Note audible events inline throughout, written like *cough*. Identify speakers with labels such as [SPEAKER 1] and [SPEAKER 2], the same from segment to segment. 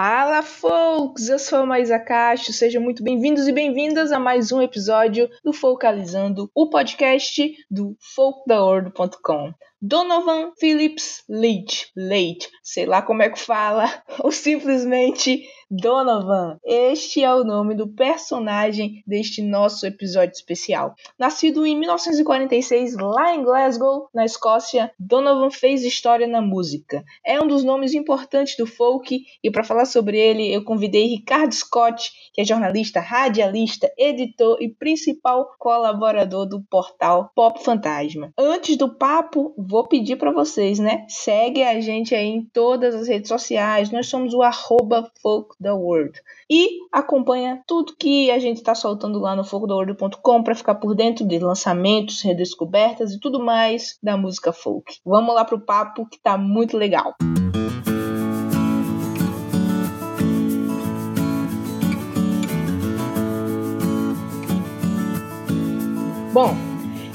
[SPEAKER 1] Fala, folks! Eu sou a Maísa Castro, sejam muito bem-vindos e bem-vindas a mais um episódio do Focalizando, o podcast do folkdaworld.com. Donovan Phillips Leite, Leite, sei lá como é que fala, *laughs* ou simplesmente Donovan. Este é o nome do personagem deste nosso episódio especial. Nascido em 1946 lá em Glasgow, na Escócia, Donovan fez história na música. É um dos nomes importantes do folk e para falar sobre ele eu convidei Ricardo Scott, que é jornalista, radialista, editor e principal colaborador do portal Pop Fantasma. Antes do papo, vou pedir para vocês, né? Segue a gente aí em todas as redes sociais. Nós somos o arroba World. E acompanha tudo que a gente está soltando lá no fogodoworld.com para ficar por dentro de lançamentos, redescobertas e tudo mais da música folk. Vamos lá pro papo que tá muito legal. Bom,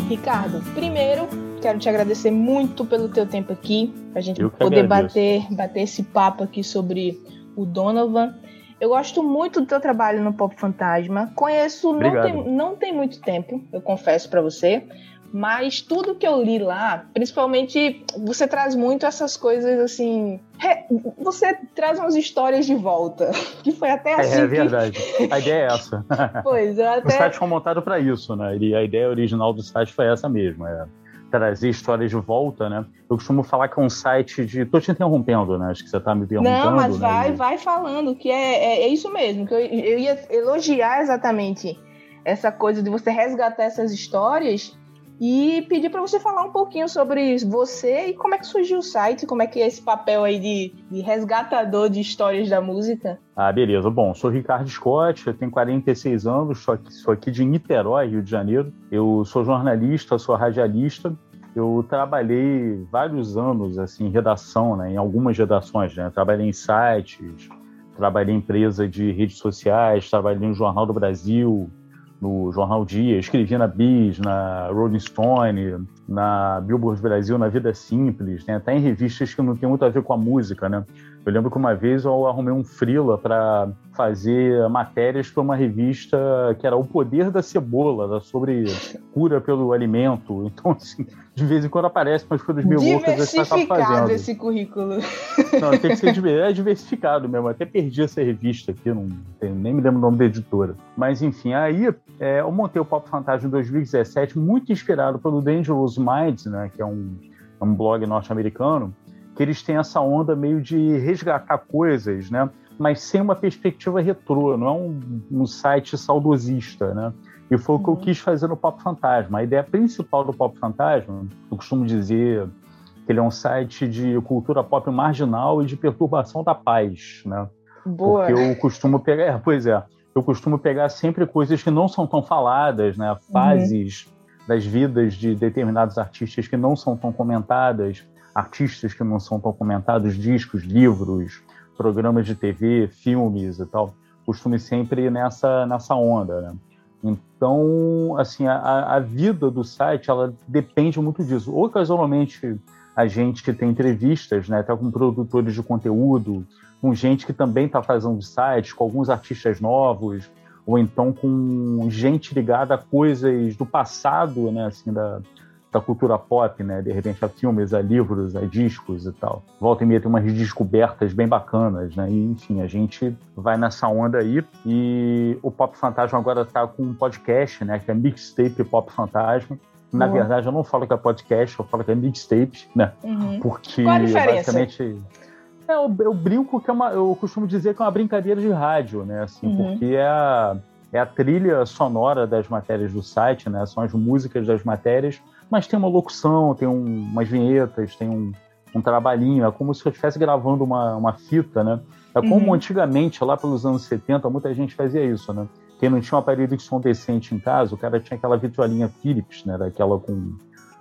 [SPEAKER 1] Ricardo, primeiro quero te agradecer muito pelo teu tempo aqui, a gente poder bater, bater esse papo aqui sobre o Donovan. Eu gosto muito do teu trabalho no Pop Fantasma. Conheço não tem, não tem muito tempo, eu confesso para você. Mas tudo que eu li lá, principalmente, você traz muito essas coisas assim. Você traz umas histórias de volta. *laughs* Que foi até assim.
[SPEAKER 2] É, é verdade. A ideia é essa. *laughs*
[SPEAKER 1] Pois, eu até...
[SPEAKER 2] O site foi montado para isso, né? E a ideia original do site foi essa mesmo. É trazer histórias de volta, né? Eu costumo falar que é um site de. Tô te interrompendo, né? Acho que você tá me perguntando.
[SPEAKER 1] Não, mas
[SPEAKER 2] né?
[SPEAKER 1] vai, vai falando, que é, é, é, isso mesmo, que eu, eu ia elogiar exatamente essa coisa de você resgatar essas histórias e pedir para você falar um pouquinho sobre você e como é que surgiu o site, como é que é esse papel aí de, de resgatador de histórias da música.
[SPEAKER 2] Ah, beleza. Bom, sou Ricardo Scott, eu tenho 46 anos, sou aqui, sou aqui de Niterói, Rio de Janeiro. Eu sou jornalista, sou radialista. Eu trabalhei vários anos assim, em redação, né, em algumas redações. Né? Trabalhei em sites, trabalhei em empresa de redes sociais, trabalhei no Jornal do Brasil, no Jornal Dia, escrevi na Bis, na Rolling Stone, na Billboard Brasil, na Vida Simples, né? até em revistas que não tem muito a ver com a música, né? Eu lembro que uma vez eu arrumei um frila para fazer matérias para uma revista que era O Poder da Cebola, sobre cura pelo alimento. Então, assim, de vez em quando aparece umas coisas meio loucas
[SPEAKER 1] que você tá fazendo. esse currículo.
[SPEAKER 2] Não, tem que ser é diversificado mesmo. até perdi essa revista aqui, não, nem me lembro o nome da editora. Mas, enfim, aí é, eu montei o Pop Fantasma em 2017, muito inspirado pelo Dangerous Minds, né, que é um, é um blog norte-americano, que eles têm essa onda meio de resgatar coisas, né? Mas sem uma perspectiva retrô, não é um, um site saudosista, né? E foi uhum. o que eu uhum. quis fazer no Pop Fantasma. A ideia principal do Pop Fantasma, eu costumo dizer que ele é um site de cultura pop marginal e de perturbação da paz, né?
[SPEAKER 1] Boa.
[SPEAKER 2] Porque eu costumo pegar, é, *laughs* pois é, eu costumo pegar sempre coisas que não são tão faladas, né? Fases uhum. das vidas de determinados artistas que não são tão comentadas, artistas que não são tão comentados, discos, livros, programas de TV, filmes e tal, costume sempre nessa, nessa onda, né? Então, assim, a, a vida do site, ela depende muito disso. Ocasionalmente, a gente que tem entrevistas, né, tá com produtores de conteúdo, com gente que também está fazendo sites, com alguns artistas novos, ou então com gente ligada a coisas do passado, né, assim, da, da cultura pop, né? De repente a filmes, a livros, a discos e tal. Volta e meia tem umas descobertas bem bacanas, né? E, enfim, a gente vai nessa onda aí. E o Pop Fantasma agora tá com um podcast, né? Que é Mixtape Pop Fantasma. Na uhum. verdade, eu não falo que é podcast, eu falo que é mixtape, né?
[SPEAKER 1] Uhum.
[SPEAKER 2] Porque
[SPEAKER 1] Qual a diferença?
[SPEAKER 2] basicamente. É, eu, eu, brinco que é uma. Eu costumo dizer que é uma brincadeira de rádio, né? Assim, uhum. porque é a, é a trilha sonora das matérias do site, né? São as músicas das matérias mas tem uma locução, tem um, umas vinhetas, tem um, um trabalhinho, é como se eu estivesse gravando uma, uma fita, né? É como uhum. antigamente, lá pelos anos 70, muita gente fazia isso, né? Quem não tinha um aparelho de som decente em casa, o cara tinha aquela vitrolinha Philips, né? Daquela com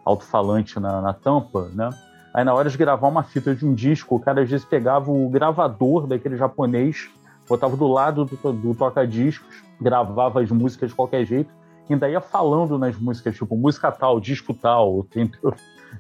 [SPEAKER 2] alto-falante na, na tampa, né? Aí na hora de gravar uma fita de um disco, o cara às vezes pegava o gravador daquele japonês, botava do lado do, do toca-discos, gravava as músicas de qualquer jeito, ainda ia falando nas músicas, tipo, música tal, disco tal,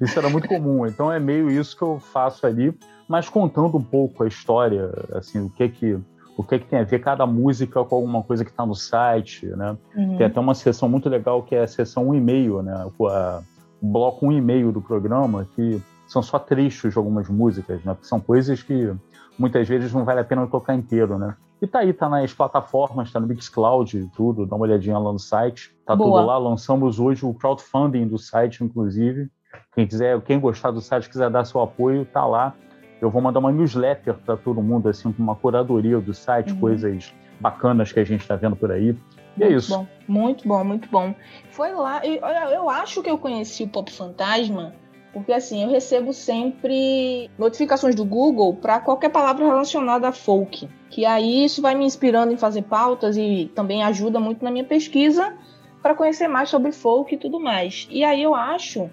[SPEAKER 2] Isso era muito comum. Então é meio isso que eu faço ali, mas contando um pouco a história, assim, o que que o que, que tem a ver cada música com alguma coisa que está no site, né? Uhum. Tem até uma sessão muito legal que é a sessão 1,5, né? O, a, o bloco 1,5 do programa, que são só trechos de algumas músicas, né? Porque são coisas que muitas vezes não vale a pena tocar inteiro, né? E tá aí, tá nas plataformas, tá no Mixcloud e tudo, dá uma olhadinha lá no site. Tá Boa. tudo lá, lançamos hoje o crowdfunding do site, inclusive. Quem quiser, quem gostar do site, quiser dar seu apoio, tá lá. Eu vou mandar uma newsletter para todo mundo, assim, com uma curadoria do site, uhum. coisas bacanas que a gente está vendo por aí. E é
[SPEAKER 1] muito
[SPEAKER 2] isso.
[SPEAKER 1] Bom, muito bom, muito bom. Foi lá, eu, eu acho que eu conheci o Pop Fantasma, porque assim, eu recebo sempre notificações do Google para qualquer palavra relacionada a folk. Que aí isso vai me inspirando em fazer pautas e também ajuda muito na minha pesquisa para conhecer mais sobre folk e tudo mais. E aí eu acho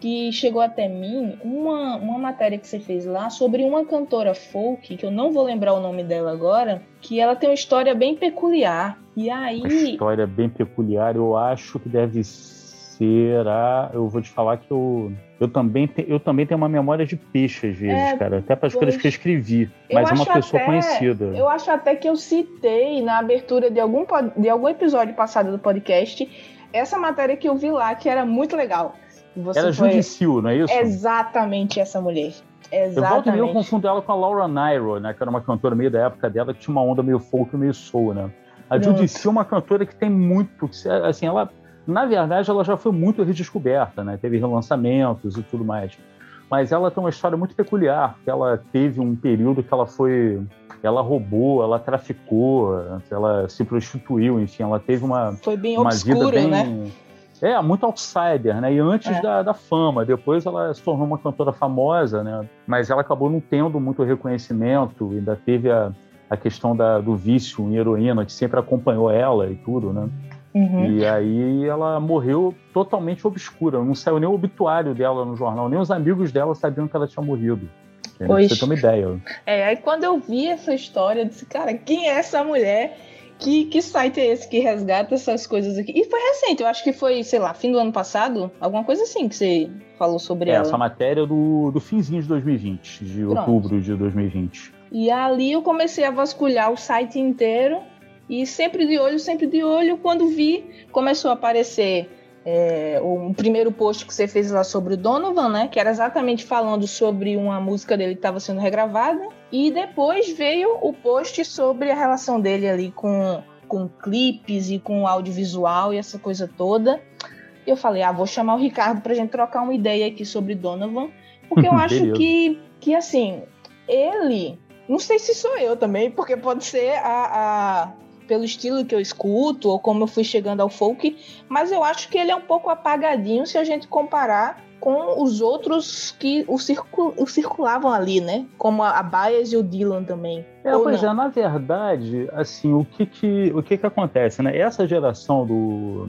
[SPEAKER 1] que chegou até mim uma, uma matéria que você fez lá sobre uma cantora folk, que eu não vou lembrar o nome dela agora, que ela tem uma história bem peculiar. E aí. Uma
[SPEAKER 2] história bem peculiar, eu acho que deve ser a. Eu vou te falar que eu. Eu também, te, eu também tenho uma memória de peixe, às vezes, é, cara. Até para as coisas que eu escrevi. Mas é uma pessoa
[SPEAKER 1] até,
[SPEAKER 2] conhecida.
[SPEAKER 1] Eu acho até que eu citei na abertura de algum, de algum episódio passado do podcast essa matéria que eu vi lá, que era muito legal.
[SPEAKER 2] Você era foi... Judicil, não é isso?
[SPEAKER 1] Exatamente essa mulher. Exatamente.
[SPEAKER 2] Eu volto e eu confundo ela com a Laura Nyro, né? Que era uma cantora meio da época dela, que tinha uma onda meio folk, meio soul, né? A Judicil é uma cantora que tem muito... Assim, ela... Na verdade, ela já foi muito redescoberta, né? Teve relançamentos e tudo mais. Mas ela tem uma história muito peculiar, que ela teve um período que ela foi... Ela roubou, ela traficou, ela se prostituiu, enfim, ela teve uma,
[SPEAKER 1] foi bem
[SPEAKER 2] uma
[SPEAKER 1] obscuro,
[SPEAKER 2] vida bem...
[SPEAKER 1] Né?
[SPEAKER 2] É, muito outsider, né? E antes é. da, da, fama. Depois ela se tornou uma cantora famosa, né? Mas ela acabou não tendo muito reconhecimento. Ainda teve a, a questão da, do vício em heroína, que sempre acompanhou ela e tudo, né? Uhum. E aí ela morreu totalmente obscura. Não saiu nem o obituário dela no jornal. Nem os amigos dela sabiam que ela tinha morrido. Pois. Você tem uma ideia.
[SPEAKER 1] É, aí quando eu vi essa história, eu disse, cara, quem é essa mulher? Que, que site é esse que resgata essas coisas aqui? E foi recente, eu acho que foi, sei lá, fim do ano passado, alguma coisa assim que você falou sobre
[SPEAKER 2] é,
[SPEAKER 1] ela.
[SPEAKER 2] Essa matéria do, do finzinho de 2020, de Pronto. outubro de 2020.
[SPEAKER 1] E ali eu comecei a vasculhar o site inteiro e sempre de olho, sempre de olho, quando vi, começou a aparecer é, o primeiro post que você fez lá sobre o Donovan, né? Que era exatamente falando sobre uma música dele que estava sendo regravada. E depois veio o post sobre a relação dele ali com, com clipes e com audiovisual e essa coisa toda. E eu falei, ah, vou chamar o Ricardo pra gente trocar uma ideia aqui sobre Donovan. Porque eu *laughs* acho que, que, assim, ele... Não sei se sou eu também, porque pode ser a, a pelo estilo que eu escuto ou como eu fui chegando ao folk, mas eu acho que ele é um pouco apagadinho se a gente comparar com os outros que o, o circulavam ali, né? Como a, Baez e o Dylan também.
[SPEAKER 2] É, pois não? é, na verdade, assim, o que que, o que que acontece, né? Essa geração do,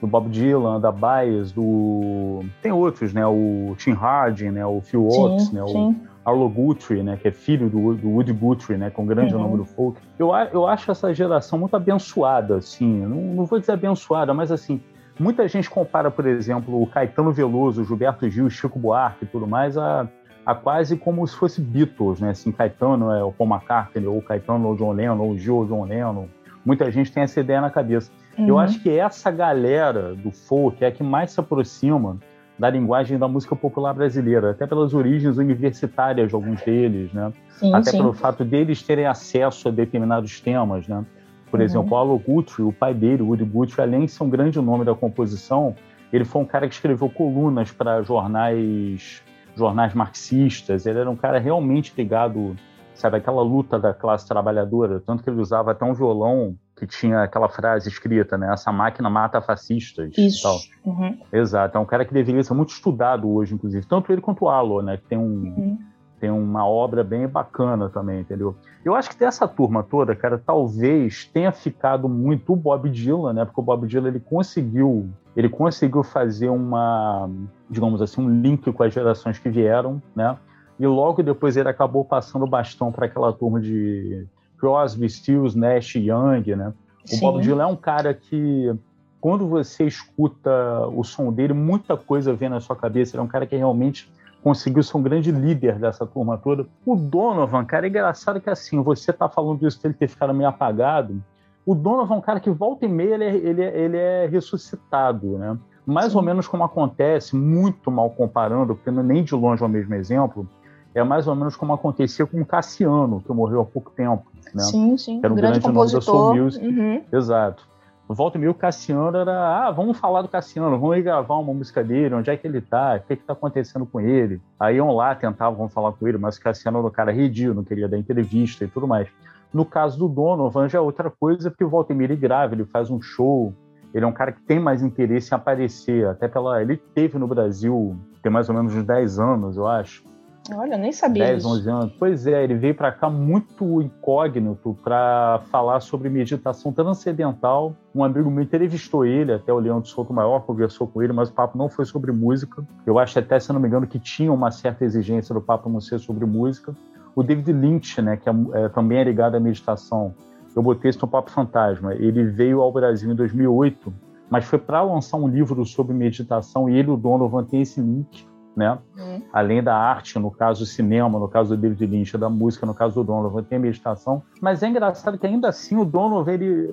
[SPEAKER 2] do Bob Dylan, da Baez, do... Tem outros, né? O Tim Harding, né? O Phil Oates, né? Sim. O, Arlo Guthrie, né, que é filho do, do Woody Guthrie, né, com o grande uhum. nome do folk. Eu, eu acho essa geração muito abençoada, assim, não, não vou dizer abençoada, mas assim, muita gente compara, por exemplo, o Caetano Veloso, o Gilberto Gil, Chico Buarque e tudo mais a, a quase como se fosse Beatles, né, assim, Caetano é o Paul McCartney, ou Caetano ou John Lennon, ou Gil ou John Lennon. Muita gente tem essa ideia na cabeça. Uhum. Eu acho que essa galera do folk é a que mais se aproxima da linguagem da música popular brasileira, até pelas origens universitárias de alguns deles, né? Sim, até sim. pelo fato deles terem acesso a determinados temas, né? Por uhum. exemplo, o Paulo Guthrie, o pai dele, o Woody Guthrie, além de ser um grande nome da composição, ele foi um cara que escreveu colunas para jornais, jornais marxistas. Ele era um cara realmente ligado, sabe, aquela luta da classe trabalhadora, tanto que ele usava até um violão que tinha aquela frase escrita, né? Essa máquina mata fascistas.
[SPEAKER 1] Isso.
[SPEAKER 2] Tal.
[SPEAKER 1] Uhum.
[SPEAKER 2] Exato. É um cara que deveria ser muito estudado hoje, inclusive. Tanto ele quanto o Alo, né? Que tem, um, uhum. tem uma obra bem bacana também, entendeu? Eu acho que dessa turma toda, cara, talvez tenha ficado muito o Bob Dylan, né? Porque o Bob Dylan, ele conseguiu... Ele conseguiu fazer uma, digamos assim, um link com as gerações que vieram, né? E logo depois ele acabou passando o bastão para aquela turma de Crosby, Stills, Nash Young, né? O Sim. Bob Dylan é um cara que quando você escuta o som dele, muita coisa vem na sua cabeça. Ele é um cara que realmente conseguiu ser um grande líder dessa turma toda. O Donovan, cara, é engraçado que assim, você tá falando isso dele ter ficado meio apagado. O Donovan é um cara que volta e meia ele é, ele é, ele é ressuscitado, né? Mais Sim. ou menos como acontece, muito mal comparando, porque não é nem de longe é o mesmo exemplo, é mais ou menos como acontecia com o Cassiano, que morreu há pouco tempo. Né?
[SPEAKER 1] Sim, sim. Era um grande, grande compositor. nome da Soul Music.
[SPEAKER 2] Uhum. Exato. Volta e meio, o Cassiano era, ah, vamos falar do Cassiano, vamos ir gravar uma música dele, onde é que ele tá, o que é que tá acontecendo com ele. Aí iam lá, tentavam falar com ele, mas o Cassiano era um cara redio, não queria dar entrevista e tudo mais. No caso do Donovan já é outra coisa, porque o volta meio ele grava, ele faz um show, ele é um cara que tem mais interesse em aparecer, até pela... Ele teve no Brasil, tem mais ou menos uns 10 anos, eu acho,
[SPEAKER 1] Olha, nem sabia 10,
[SPEAKER 2] disso. 11 anos. Pois é, ele veio para cá muito incógnito para falar sobre meditação transcendental. Um amigo meu entrevistou ele, até o Leão de Souto Maior, conversou com ele, mas o papo não foi sobre música. Eu acho até, se não me engano, que tinha uma certa exigência do papo não ser sobre música. O David Lynch, né, que é, é, também é ligado à meditação, eu botei isso no Papo Fantasma. Ele veio ao Brasil em 2008, mas foi para lançar um livro sobre meditação e ele, o Donovan, tem esse link né? Uhum. Além da arte, no caso do cinema, no caso do David Lynch, da música, no caso do Donovan, tem a meditação. Mas é engraçado que ainda assim o Donovan, ele,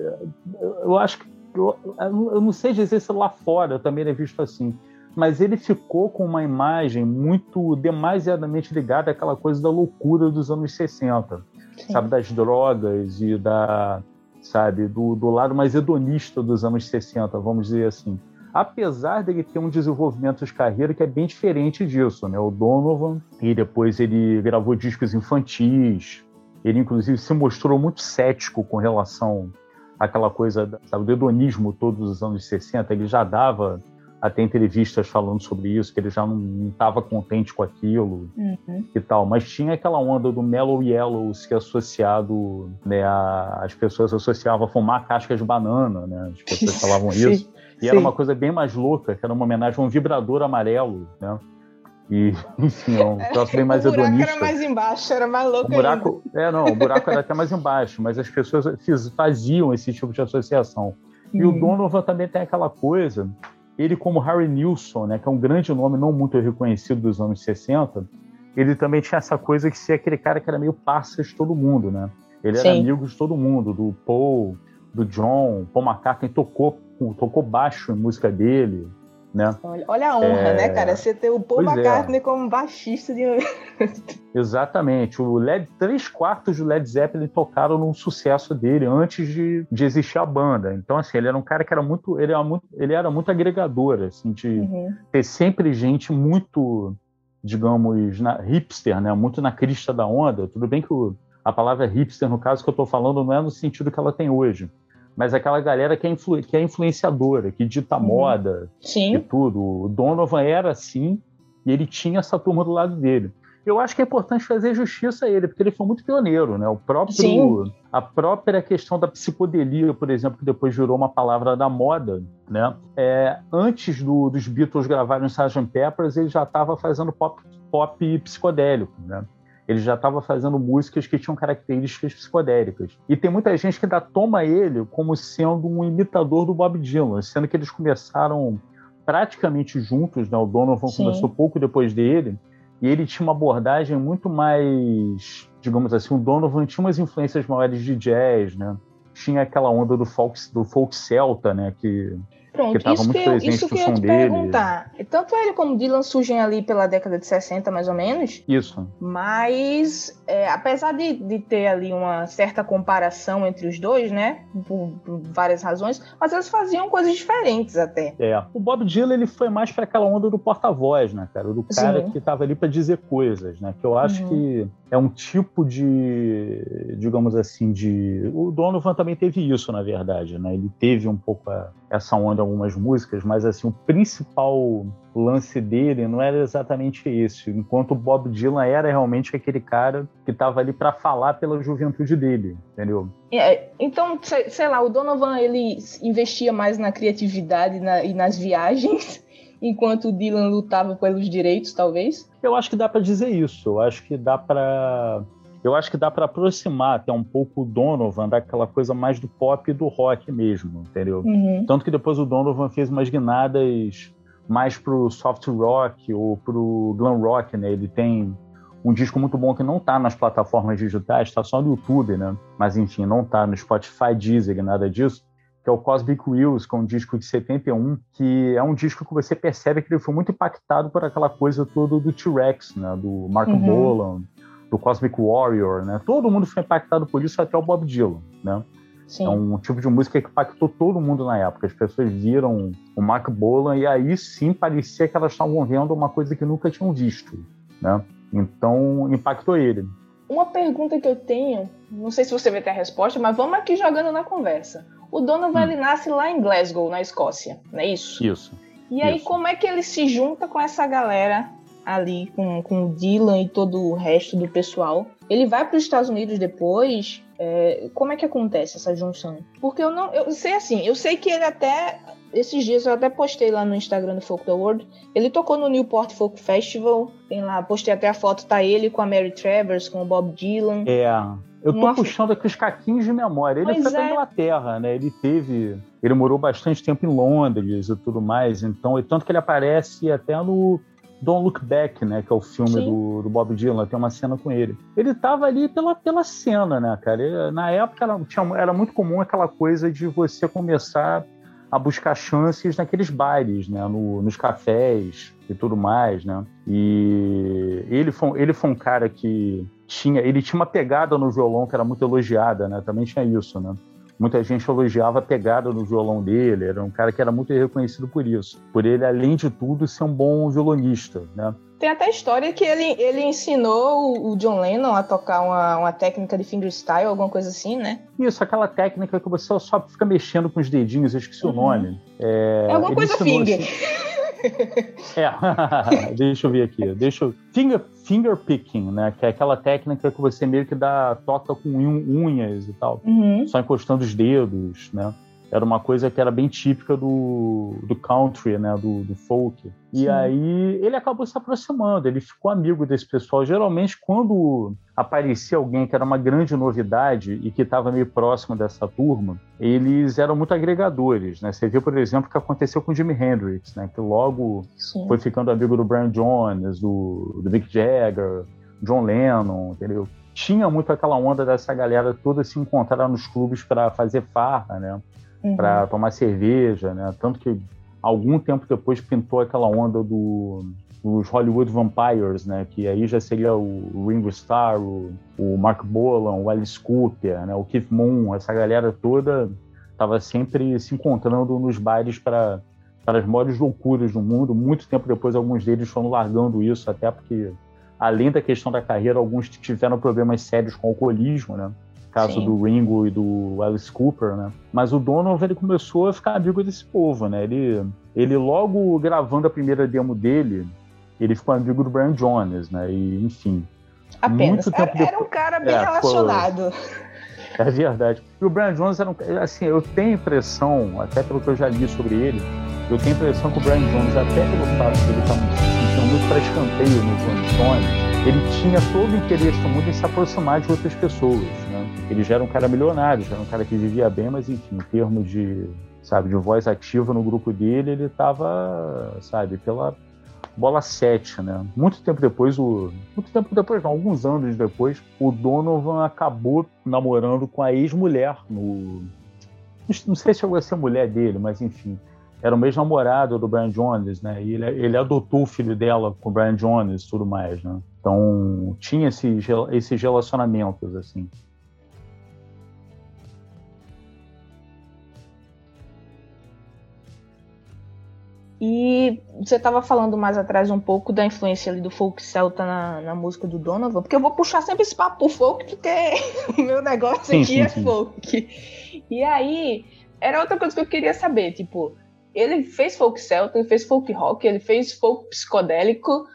[SPEAKER 2] eu acho que, eu, eu não sei dizer se lá fora também é visto assim, mas ele ficou com uma imagem muito demasiadamente ligada àquela coisa da loucura dos anos 60, Sim. sabe, das drogas e da, sabe, do, do lado mais hedonista dos anos 60, vamos dizer assim apesar dele ter um desenvolvimento de carreira que é bem diferente disso, né? O Donovan, e depois ele gravou discos infantis, ele inclusive se mostrou muito cético com relação àquela coisa, sabe, do hedonismo todos os anos 60, ele já dava até entrevistas falando sobre isso, que ele já não estava contente com aquilo uhum. e tal. Mas tinha aquela onda do Mellow Yellow se associado, né, a, as pessoas associavam a fumar cascas de banana, né? As pessoas *laughs* falavam isso. E Sim. era uma coisa bem mais louca, que era uma homenagem a um vibrador amarelo, né? E, *laughs* enfim, é um troço bem mais hedonista. O buraco
[SPEAKER 1] era mais embaixo, era mais louco
[SPEAKER 2] o buraco, ainda. É, não, o buraco era até mais embaixo, mas as pessoas faziam esse tipo de associação. E o uhum. Donovan também tem aquela coisa, ele como Harry Nilsson, né, que é um grande nome não muito reconhecido dos anos 60, ele também tinha essa coisa de ser aquele cara que era meio parça de todo mundo, né? Ele era Sim. amigo de todo mundo, do Paul, do John, Paul McCartney tocou tocou baixo em música dele, né?
[SPEAKER 1] Olha, olha a honra, é... né, cara? Você ter o Paul pois é. McCartney é. como baixista de. *laughs*
[SPEAKER 2] Exatamente. O Led, três quartos do Led Zeppelin tocaram no sucesso dele antes de, de existir a banda. Então, assim, ele era um cara que era muito. Ele era muito, ele era muito agregador, assim, de uhum. ter sempre gente muito, digamos, na, hipster, né? Muito na crista da onda. Tudo bem que o, a palavra hipster, no caso que eu estou falando, não é no sentido que ela tem hoje mas aquela galera que é, influ, que é influenciadora, que dita uhum. moda
[SPEAKER 1] Sim.
[SPEAKER 2] e tudo. O Donovan era assim e ele tinha essa turma do lado dele. Eu acho que é importante fazer justiça a ele, porque ele foi muito pioneiro, né? O próprio, Sim. a própria questão da psicodelia, por exemplo, que depois virou uma palavra da moda, né? É, antes do, dos Beatles gravarem o Sgt. Peppers, ele já estava fazendo pop, pop psicodélico, né? Ele já estava fazendo músicas que tinham características psicodélicas. E tem muita gente que ainda toma ele como sendo um imitador do Bob Dylan, sendo que eles começaram praticamente juntos, né? O Donovan Sim. começou pouco depois dele, e ele tinha uma abordagem muito mais, digamos assim, o Donovan tinha umas influências maiores de jazz, né? Tinha aquela onda do folk, do folk celta, né? Que
[SPEAKER 1] Pronto, isso, que eu, isso que eu ia te perguntar. Tanto ele como Dylan surgem ali pela década de 60, mais ou menos.
[SPEAKER 2] Isso.
[SPEAKER 1] Mas, é, apesar de, de ter ali uma certa comparação entre os dois, né? Por, por, várias razões, mas eles faziam coisas diferentes até.
[SPEAKER 2] É. O Bob Dylan, ele foi mais para aquela onda do porta-voz, né, cara? Do cara Sim. que tava ali para dizer coisas, né? Que eu acho uhum. que é um tipo de, digamos assim, de. O Donovan também teve isso, na verdade, né? Ele teve um pouco a, essa onda em algumas músicas, mas assim, o principal lance dele não era exatamente esse. Enquanto o Bob Dylan era realmente aquele cara que estava ali para falar pela juventude dele, entendeu?
[SPEAKER 1] É, então, sei lá, o Donovan ele investia mais na criatividade na, e nas viagens enquanto o Dylan lutava pelos direitos, talvez?
[SPEAKER 2] Eu acho que dá para dizer isso. Eu acho que dá para eu acho que dá para aproximar até um pouco o Donovan daquela coisa mais do pop e do rock mesmo, entendeu? Uhum. Tanto que depois o Donovan fez umas guinadas mais pro soft rock ou pro glam rock, né? Ele tem um disco muito bom que não está nas plataformas digitais, está só no YouTube, né? Mas enfim, não está no Spotify, Deezer, nada disso. Que é o Cosmic Wheels, que é um disco de 71, que é um disco que você percebe que ele foi muito impactado por aquela coisa toda do T-Rex, né? Do Mark uhum. Bolan, do Cosmic Warrior, né? Todo mundo foi impactado por isso, até o Bob Dylan, né? Sim. É um tipo de música que impactou todo mundo na época. As pessoas viram o Mark Bolan e aí sim parecia que elas estavam vendo uma coisa que nunca tinham visto, né? Então impactou ele.
[SPEAKER 1] Uma pergunta que eu tenho, não sei se você vai ter a resposta, mas vamos aqui jogando na conversa. O Donovan hum. ele nasce lá em Glasgow, na Escócia, não é isso?
[SPEAKER 2] Isso.
[SPEAKER 1] E aí, como é que ele se junta com essa galera ali com, com o Dylan e todo o resto do pessoal. Ele vai para os Estados Unidos depois. É, como é que acontece essa junção? Porque eu não. Eu sei assim, eu sei que ele até. Esses dias eu até postei lá no Instagram do Folk the World. Ele tocou no Newport Folk Festival. Tem lá, postei até a foto, tá ele com a Mary Travers, com o Bob Dylan.
[SPEAKER 2] É. Eu tô Uma... puxando aqui os caquinhos de memória. Ele pois foi é. pra Inglaterra, né? Ele teve. Ele morou bastante tempo em Londres e tudo mais. Então, e tanto que ele aparece até no Don't Look Back, né? Que é o filme do, do, Bob Dylan, tem uma cena com ele. Ele tava ali pela, pela cena, né, cara? Ele, na época era, tinha, era muito comum aquela coisa de você começar a buscar chances naqueles bares, né? No, nos cafés e tudo mais, né? E ele foi, ele foi um cara que tinha, ele tinha uma pegada no violão que era muito elogiada, né? Também tinha isso, né? Muita gente elogiava a pegada do violão dele, era um cara que era muito reconhecido por isso. Por ele, além de tudo, ser um bom violonista, né?
[SPEAKER 1] Tem até a história que ele, ele ensinou o John Lennon a tocar uma, uma técnica de fingerstyle, alguma coisa assim, né?
[SPEAKER 2] Isso, aquela técnica que você só fica mexendo com os dedinhos, eu esqueci uhum. o nome.
[SPEAKER 1] É, é alguma coisa finger. Assim,
[SPEAKER 2] é, *laughs* deixa eu ver aqui. Deixa eu... Finger, finger picking, né? Que é aquela técnica que você meio que dá, toca com unhas e tal. Uhum. Só encostando os dedos, né? era uma coisa que era bem típica do, do country, né, do, do folk. E Sim. aí ele acabou se aproximando, ele ficou amigo desse pessoal. Geralmente, quando aparecia alguém que era uma grande novidade e que estava meio próximo dessa turma, eles eram muito agregadores, né? Você viu, por exemplo, o que aconteceu com o Jimi Hendrix, né? Que logo Sim. foi ficando amigo do Brian Jones, do, do Mick Jagger, John Lennon, entendeu? Tinha muito aquela onda dessa galera toda se encontrar nos clubes para fazer farra, né? uhum. para tomar cerveja, né? Tanto que algum tempo depois pintou aquela onda do, dos Hollywood Vampires, né? Que aí já seria o Ringo Starr, o, o Mark Bolan, o Alice Cooper, né? O Keith Moon, essa galera toda estava sempre se encontrando nos bares para para as maiores loucuras do mundo. Muito tempo depois, alguns deles foram largando isso, até porque, além da questão da carreira, alguns tiveram problemas sérios com alcoolismo, né? caso Sim. do Ringo e do Alice Cooper, né? Mas o Donovan ele começou a ficar amigo desse povo, né? Ele, ele logo gravando a primeira demo dele, ele ficou amigo do Brian Jones, né? E enfim.
[SPEAKER 1] Apenas. Muito tempo era, depois... era um cara bem é, relacionado.
[SPEAKER 2] É verdade. E o Brian Jones era um, assim, eu tenho a impressão, até pelo que eu já li sobre ele, eu tenho a impressão que o Brian Jones, até pelo fato de ele estar tá sentindo muito para escanteio nos Rolling ele tinha todo o interesse do mundo em se aproximar de outras pessoas, né? Ele já era um cara milionário, já era um cara que vivia bem, mas enfim, em termos de, sabe, de voz ativa no grupo dele, ele estava, sabe, pela bola 7, né? Muito tempo depois, o muito tempo depois, não, alguns anos depois, o Donovan acabou namorando com a ex-mulher no não sei se chegou a ser mulher dele, mas enfim, era o mesmo namorado do Brian Jones, né? E ele, ele adotou o filho dela com o Brian Jones e tudo mais, né? Então, tinha esses, esses relacionamentos, assim.
[SPEAKER 1] E você estava falando mais atrás um pouco da influência ali do folk celta na, na, música do Donovan, porque eu vou puxar sempre esse papo pro folk, porque *laughs* o meu negócio sim, aqui sim, é sim. folk. E aí, era outra coisa que eu queria saber, tipo, ele fez folk celta, ele fez folk rock, ele fez folk psicodélico,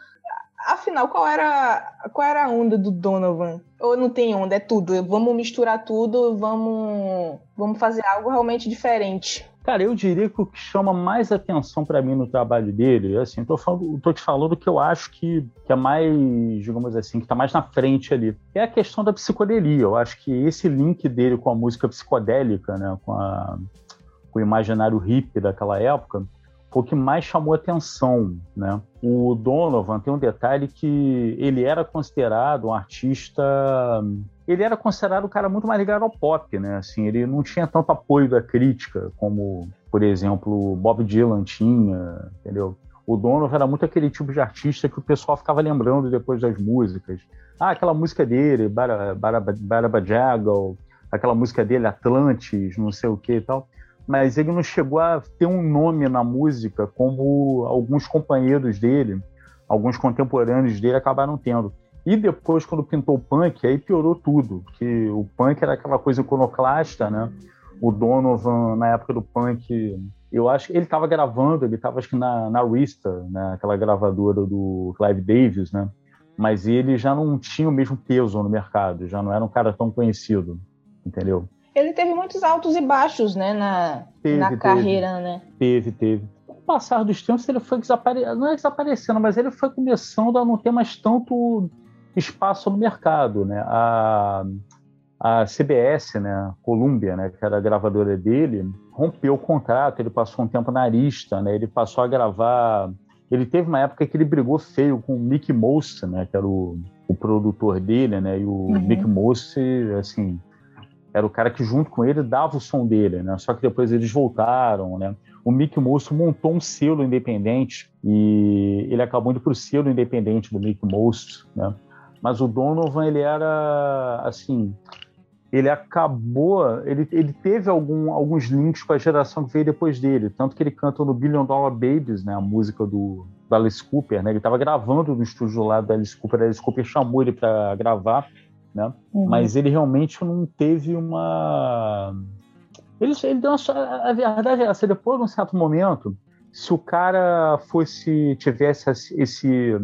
[SPEAKER 1] Afinal, qual era, qual era a onda do Donovan? Ou não tem onda, é tudo. Vamos misturar tudo, vamos, vamos fazer algo realmente diferente.
[SPEAKER 2] Cara, eu diria que o que chama mais atenção para mim no trabalho dele, assim, tô, falando, tô te falando que eu acho que, que é mais, digamos assim, que está mais na frente ali, é a questão da psicodelia. Eu acho que esse link dele com a música psicodélica, né, com, a, com o imaginário hippie daquela época, foi o que mais chamou atenção, né? O Donovan tem um detalhe que ele era considerado um artista ele era considerado um cara muito mais ligado ao pop, né? Assim, ele não tinha tanto apoio da crítica como, por exemplo, Bob Dylan tinha, entendeu? O Donovan era muito aquele tipo de artista que o pessoal ficava lembrando depois das músicas. Ah, aquela música dele, Barabajagal, aquela música dele, Atlantis, não sei o que e tal. Mas ele não chegou a ter um nome na música como alguns companheiros dele, alguns contemporâneos dele acabaram tendo. E depois, quando pintou o punk, aí piorou tudo, porque o punk era aquela coisa iconoclasta, né? O Donovan, na época do punk, eu acho que ele estava gravando, ele estava acho que na, na Rista, né? aquela gravadora do Clive Davis, né? Mas ele já não tinha o mesmo peso no mercado, já não era um cara tão conhecido, entendeu?
[SPEAKER 1] Ele teve muitos altos e baixos, né, na, teve, na carreira,
[SPEAKER 2] teve.
[SPEAKER 1] né?
[SPEAKER 2] Teve, teve. Com o passar dos tempos, ele foi desaparecendo, não é desaparecendo, mas ele foi começando a não ter mais tanto espaço no mercado, né? A, a CBS, né, Columbia, né, que era a gravadora dele, rompeu o contrato, ele passou um tempo na Arista, né, ele passou a gravar... Ele teve uma época que ele brigou feio com o Mickey Most, né, que era o, o produtor dele, né, e o uhum. Mickey Most, assim, era o cara que junto com ele dava o som dele, né, só que depois eles voltaram, né. O Mickey Most montou um selo independente e ele acabou indo para o selo independente do Mickey Most, né, mas o Donovan, ele era, assim, ele acabou, ele, ele teve algum, alguns links com a geração que veio depois dele, tanto que ele canta no Billion Dollar Babies, né, a música do, do Alice Cooper, né, ele estava gravando no estúdio lá do Alice Cooper, Alice Cooper chamou ele para gravar, né, uhum. mas ele realmente não teve uma... Ele, ele deu uma, a verdade é essa, depois de um certo momento, se o cara fosse, tivesse esse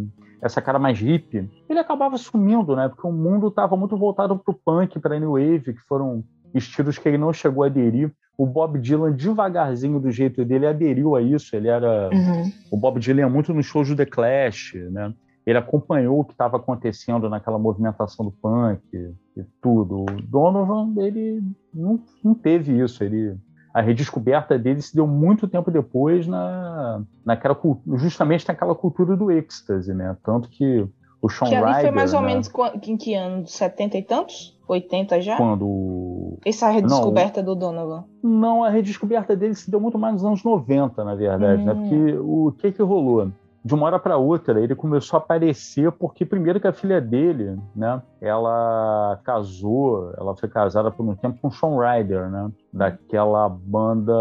[SPEAKER 2] essa cara mais hippie, ele acabava sumindo, né? Porque o mundo estava muito voltado para o punk, para a new wave, que foram estilos que ele não chegou a aderir. O Bob Dylan, devagarzinho do jeito dele, aderiu a isso. Ele era. Uhum. O Bob Dylan ia muito nos shows do The Clash, né? Ele acompanhou o que estava acontecendo naquela movimentação do punk e tudo. O Donovan, ele não, não teve isso. Ele a redescoberta dele se deu muito tempo depois na, naquela justamente naquela cultura do êxtase, né? Tanto que o Sean que Ryder...
[SPEAKER 1] foi mais ou
[SPEAKER 2] né?
[SPEAKER 1] menos em que ano? 70 e tantos? 80 já?
[SPEAKER 2] Quando...
[SPEAKER 1] Essa redescoberta não, do Donovan.
[SPEAKER 2] Não, a redescoberta dele se deu muito mais nos anos 90, na verdade, né? hum. né? Porque o que que rolou? De uma hora para outra, ele começou a aparecer porque primeiro que a filha dele, né, ela casou, ela foi casada por um tempo com Sean Ryder, né, daquela banda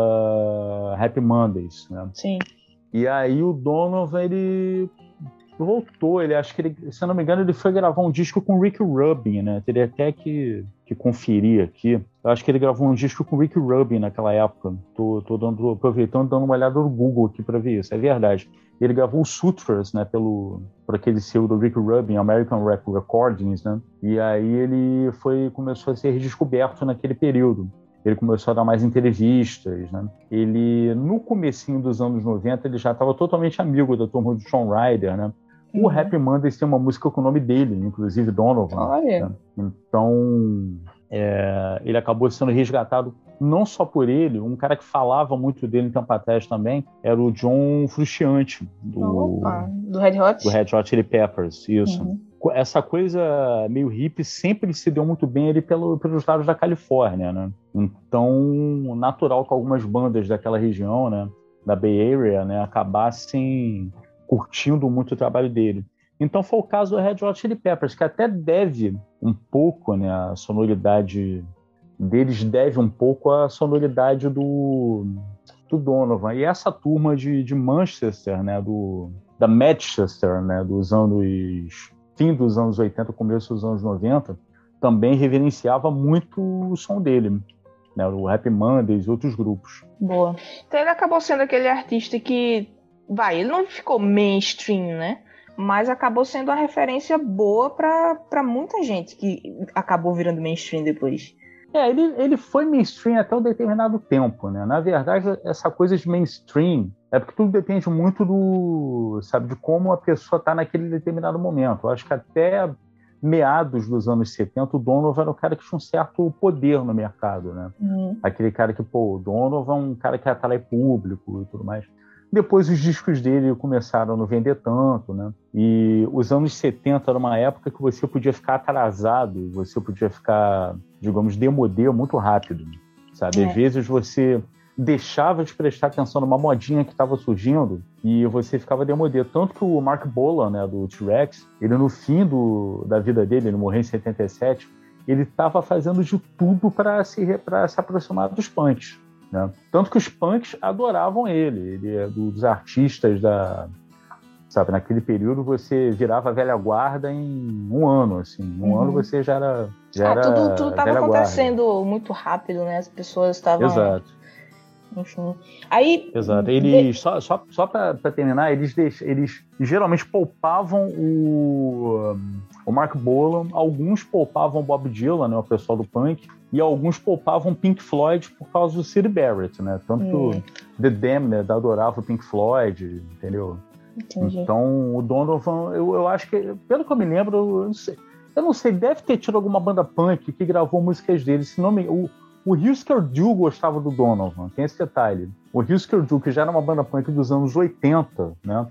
[SPEAKER 2] Happy Mondays, né?
[SPEAKER 1] Sim.
[SPEAKER 2] E aí o Donovan ele voltou, ele acho que ele, se eu não me engano, ele foi gravar um disco com Rick Rubin, né? Teria até que, que conferir aqui. Eu acho que ele gravou um disco com Rick Rubin naquela época. Tô, tô dando, aproveitando dando uma olhada no Google aqui para ver isso. É verdade. Ele gravou o Sutras, né, pelo por aquele selo do Rick Rubin, American Rap Recordings, né? E aí ele foi começou a ser redescoberto naquele período. Ele começou a dar mais entrevistas, né? Ele no comecinho dos anos 90 ele já estava totalmente amigo da turma do Sean Ryder, né? O uhum. Happy Mondays tem uma música com o nome dele, inclusive Donovan.
[SPEAKER 1] Olha. Né?
[SPEAKER 2] Então, é, ele acabou sendo resgatado não só por ele, um cara que falava muito dele em tempo atrás também era o John Frusciante, do,
[SPEAKER 1] Opa, do Red Hot.
[SPEAKER 2] Do Red Hot Chili Peppers, isso. Uhum. Essa coisa meio hippie sempre se deu muito bem ali pelo, pelos lados da Califórnia, né? Então, natural que algumas bandas daquela região, né, da Bay Area, né, acabassem curtindo muito o trabalho dele. Então foi o caso do Red Hot Chili Peppers, que até deve um pouco, né, a sonoridade deles deve um pouco à sonoridade do, do Donovan. E essa turma de, de Manchester, né, do, da Manchester, né, dos anos fim dos anos 80, começo dos anos 90, também reverenciava muito o som dele. Né, o Happy Mondays e outros grupos.
[SPEAKER 1] Boa. Então ele acabou sendo aquele artista que vai, ele não ficou mainstream, né? Mas acabou sendo uma referência boa para muita gente que acabou virando mainstream depois.
[SPEAKER 2] É, ele, ele foi mainstream até um determinado tempo, né? Na verdade, essa coisa de mainstream é porque tudo depende muito do, sabe, de como a pessoa está naquele determinado momento. Eu acho que até meados dos anos 70, o Donovan era um cara que tinha um certo poder no mercado, né? Uhum. Aquele cara que, pô, o Donovan é um cara que atrai público e tudo mais. Depois os discos dele começaram a não vender tanto, né? E os anos 70 era uma época que você podia ficar atrasado, você podia ficar, digamos, demodê muito rápido, sabe? É. Às vezes você deixava de prestar atenção numa modinha que estava surgindo e você ficava demodê. Tanto que o Mark Bolan, né, do T-Rex, ele no fim do, da vida dele, ele morreu em 77, ele estava fazendo de tudo para se, se aproximar dos punks. Né? Tanto que os punks adoravam ele. Ele é dos artistas da. Sabe, naquele período você virava velha guarda em um ano, assim. Em um uhum. ano você já era. Já ah, era
[SPEAKER 1] tudo, tudo tava acontecendo guarda. muito rápido, né? As pessoas estavam.
[SPEAKER 2] Exato.
[SPEAKER 1] Enfim. Aí.
[SPEAKER 2] Exato. Eles, de... só, só, só para terminar, eles, deix... eles geralmente poupavam o, o Mark Bolan, alguns poupavam Bob Dylan, né, o pessoal do punk, e alguns poupavam Pink Floyd por causa do Sid Barrett, né? Tanto hum. The Damned adorava o Pink Floyd, entendeu? Entendi. Então, o Donovan, eu, eu acho que, pelo que eu me lembro, eu não sei, eu não sei deve ter tido alguma banda punk que gravou músicas dele. Se não me, o, o Husker Du gostava do Donovan, tem esse detalhe. O Husker Du, que já era uma banda punk dos anos 80, né?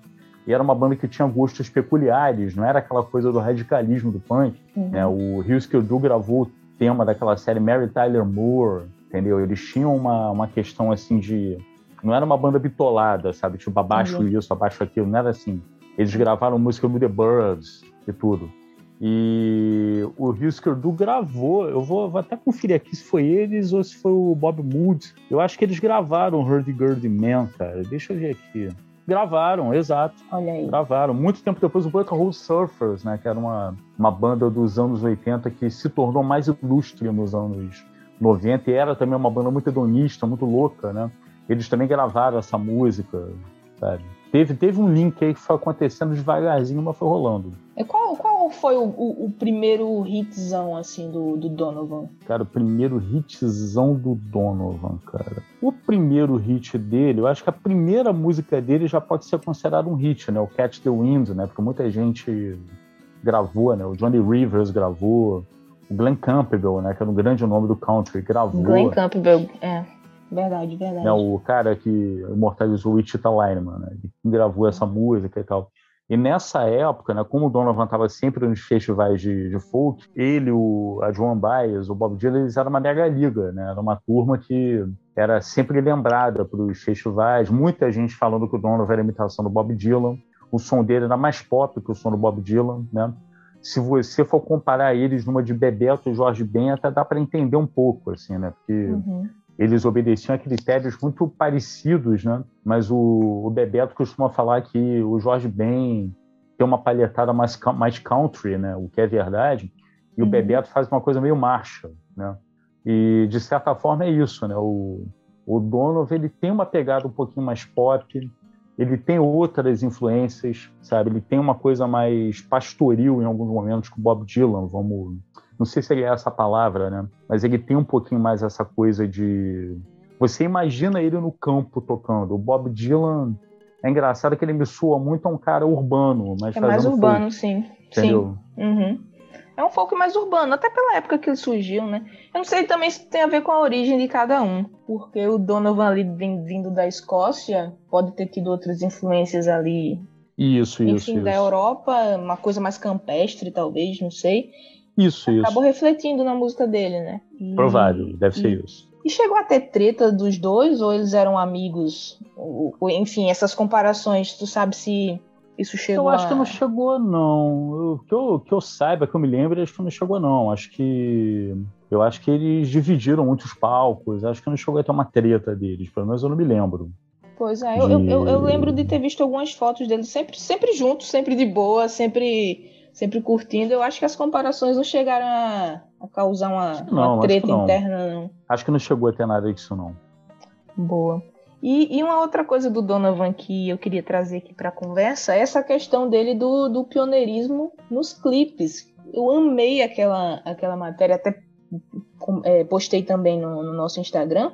[SPEAKER 2] E era uma banda que tinha gostos peculiares, não era aquela coisa do radicalismo do punk. Uhum. Né? O Husker Du gravou tema daquela série Mary Tyler Moore, entendeu? Eles tinham uma, uma questão assim de. Não era uma banda bitolada, sabe? Tipo, abaixo uhum. isso, abaixo aquilo, não era assim. Eles gravaram música do The Birds e tudo. E o Husker Du gravou, eu vou, vou, até conferir aqui se foi eles ou se foi o Bob Mood. Eu acho que eles gravaram Hurdy Gurdy Man, cara. Deixa eu ver aqui. Gravaram, exato.
[SPEAKER 1] Olha aí.
[SPEAKER 2] Gravaram. Muito tempo depois o Butthole Surfers, né? Que era uma, uma banda dos anos 80 que se tornou mais ilustre nos anos 90 e era também uma banda muito hedonista, muito louca, né? Eles também gravaram essa música, sabe? Teve, teve um link aí que foi acontecendo devagarzinho, mas foi rolando.
[SPEAKER 1] E qual, qual foi o, o, o, primeiro hitzão, assim, do, do Donovan?
[SPEAKER 2] Cara, o primeiro hitzão do Donovan, cara. O primeiro hit dele, eu acho que a primeira música dele já pode ser considerada um hit, né? O Catch the Wind, né? Porque muita gente gravou, né? O Johnny Rivers gravou, o Glenn Campbell, né? Que era um grande nome do country, gravou.
[SPEAKER 1] Glenn Campbell, é. Verdade, verdade.
[SPEAKER 2] É, o cara que imortalizou o Wichita Lineman, né? Ele gravou essa música e tal. E nessa época, né, como o Donovan estava sempre nos festivais de, de, folk, ele, o, a Joan Baez, o Bob Dylan, eles eram uma mega liga, né? Era uma turma que era sempre lembrada para os festivais. Muita gente falando que o Donovan era imitação do Bob Dylan. O som dele era mais pop que o som do Bob Dylan, né? Se você for comparar eles numa de Bebeto e Jorge Ben, até dá para entender um pouco, assim, né? Porque uhum eles obedeciam a critérios muito parecidos, né? Mas o, o Bebeto costuma falar que o Jorge Ben tem uma palhetada mais, mais country, né? O que é verdade. E uhum. o Bebeto faz uma coisa meio marcha, né? E de certa forma é isso, né? O, o Donovan ele tem uma pegada um pouquinho mais pop, ele tem outras influências, sabe? Ele tem uma coisa mais pastoril em alguns momentos com o Bob Dylan, vamos não sei se é essa palavra, né? Mas ele tem um pouquinho mais essa coisa de. Você imagina ele no campo tocando. O Bob Dylan é engraçado que ele me soa muito a um cara urbano, mas
[SPEAKER 1] é mais urbano, folk, sim. Entendeu? Sim. Uhum. É um folk mais urbano, até pela época que ele surgiu, né? Eu não sei também se tem a ver com a origem de cada um, porque o Donovan ali vindo da Escócia pode ter tido outras influências ali.
[SPEAKER 2] Isso,
[SPEAKER 1] Enfim,
[SPEAKER 2] isso.
[SPEAKER 1] da
[SPEAKER 2] isso.
[SPEAKER 1] Europa, uma coisa mais campestre, talvez, não sei.
[SPEAKER 2] Isso, isso.
[SPEAKER 1] Acabou refletindo na música dele, né?
[SPEAKER 2] E, Provável, deve ser e, isso.
[SPEAKER 1] E chegou a ter treta dos dois, ou eles eram amigos? Ou, ou, enfim, essas comparações, tu sabe se isso chegou
[SPEAKER 2] Eu acho
[SPEAKER 1] a...
[SPEAKER 2] que não chegou, não. Eu, que, eu, que eu saiba, que eu me lembro, acho que não chegou, não. Acho que. Eu acho que eles dividiram muitos palcos. Acho que não chegou a ter uma treta deles. Pelo menos eu não me lembro.
[SPEAKER 1] Pois é, de... eu, eu, eu, lembro de ter visto algumas fotos deles sempre, sempre juntos, sempre de boa, sempre sempre curtindo, eu acho que as comparações não chegaram a, a causar uma, não, uma treta não. interna, não.
[SPEAKER 2] Acho que não chegou a ter nada disso, não.
[SPEAKER 1] Boa. E, e, uma outra coisa do Donovan que eu queria trazer aqui para a conversa é essa questão dele do, do pioneirismo nos clipes. Eu amei aquela, aquela matéria, até é, postei também no, no, nosso Instagram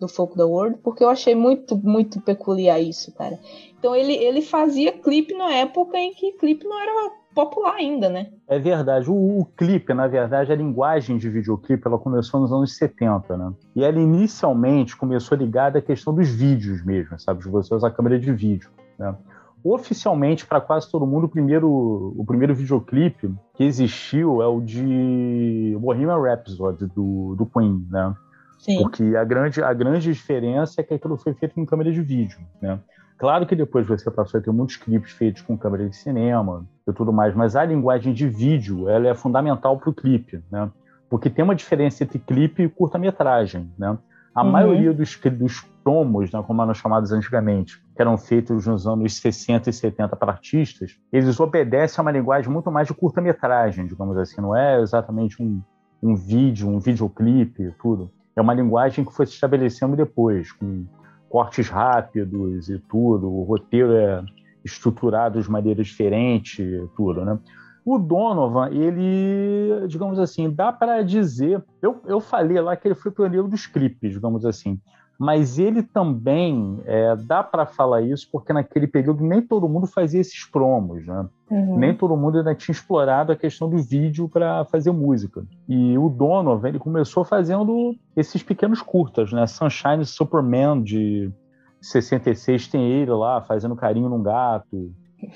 [SPEAKER 1] do Folk the World, porque eu achei muito, muito peculiar isso, cara. Então ele, ele fazia clipe na época em que clipe não era popular ainda, né?
[SPEAKER 2] É verdade. O, o, clipe, na verdade, a linguagem de videoclipe, ela começou nos anos 70, né? E ela inicialmente começou ligada à questão dos vídeos mesmo, sabe? De você usar a câmera de vídeo, né? Oficialmente, para quase todo mundo, o primeiro, o primeiro videoclipe que existiu é o de Bohemian Rhapsody, do, do Queen, né? Sim. Porque a grande, a grande diferença é que aquilo foi feito com câmera de vídeo, né? Claro que depois você passou a ter muitos clipes feitos com câmera de cinema e tudo mais, mas a linguagem de vídeo ela é fundamental para o clipe, né? Porque tem uma diferença entre clipe e curta-metragem, né? A uhum. maioria dos, dos promos, né, como eram chamados antigamente, que eram feitos nos anos 60 e 70 para artistas, eles obedecem a uma linguagem muito mais de curta-metragem, digamos assim, não é exatamente um, um vídeo, um videoclipe, tudo. É uma linguagem que foi se estabelecendo depois, com cortes rápidos e tudo, o roteiro é estruturado de maneira diferente, tudo, né? O Donovan, ele, digamos assim, dá para dizer. Eu, eu falei lá que ele foi pioneiro dos clipes, digamos assim mas ele também é, dá para falar isso porque naquele período nem todo mundo fazia esses promos, né? Uhum. Nem todo mundo ainda tinha explorado a questão do vídeo para fazer música. E o Donovan ele começou fazendo esses pequenos curtas, né? Sunshine Superman de 66 tem ele lá fazendo carinho num gato,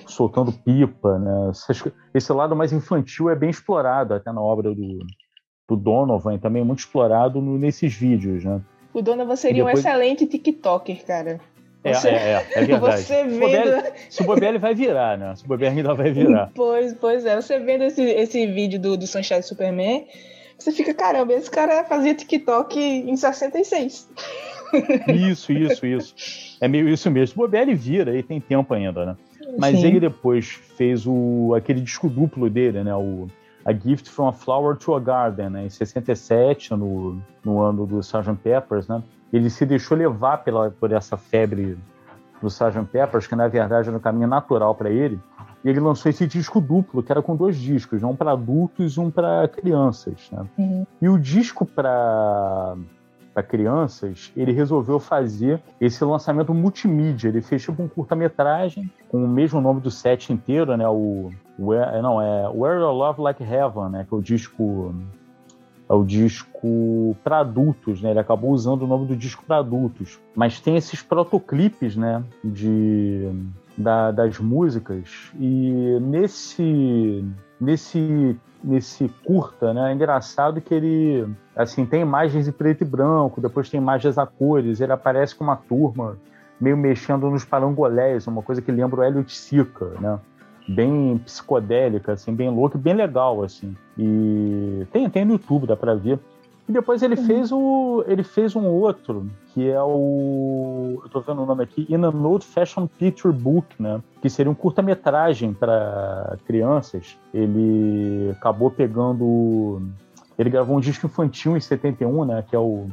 [SPEAKER 2] soltando pipa, né? Esse lado mais infantil é bem explorado até na obra do, do Donovan, também muito explorado no, nesses vídeos, né?
[SPEAKER 1] O Donovan seria depois... um excelente TikToker, cara.
[SPEAKER 2] É, você, é, é, *laughs* é verdade. Você vendo... Se o Bobiel vai virar, né? Se o Bobiel ainda vai virar. *laughs*
[SPEAKER 1] Pois, pois é. Você vendo esse, esse vídeo do, do Sunshine Superman, você fica, caramba, esse cara fazia TikTok em 66.
[SPEAKER 2] Isso, isso, isso. É meio isso mesmo. O Bobiel vira, e tem tempo ainda, né? Mas Sim. ele depois fez o, aquele disco duplo dele, né? O a Gift from a Flower to a Garden, né, em 67, no, no ano do Sgt. Peppers, né, ele se deixou levar pela, por essa febre do Sgt. Peppers, que na verdade era um caminho natural para ele, e ele lançou esse disco duplo, que era com dois discos, um para adultos e um para crianças. Né? Uhum. E o disco para para crianças, ele resolveu fazer esse lançamento multimídia. Ele fez tipo um curta-metragem com o mesmo nome do set inteiro, né? O Where, não é Where Your Love Like Heaven, né? Que é o disco é o disco para adultos, né? Ele acabou usando o nome do disco para adultos, mas tem esses protoclipes, né? De da, das músicas e nesse nesse nesse curta, né? É engraçado que ele assim tem imagens em preto e branco, depois tem imagens a cores, ele aparece com uma turma meio mexendo nos parangolés, uma coisa que lembra o Elliot Sica, né? Bem psicodélica, assim, bem louca, bem legal, assim. E tem, tem no YouTube, dá para ver. E depois ele uhum. fez o. Ele fez um outro, que é o. Eu tô vendo o nome aqui, In an Old Fashion Picture Book, né? Que seria um curta-metragem para crianças. Ele acabou pegando. Ele gravou um disco infantil em 71, né? Que é o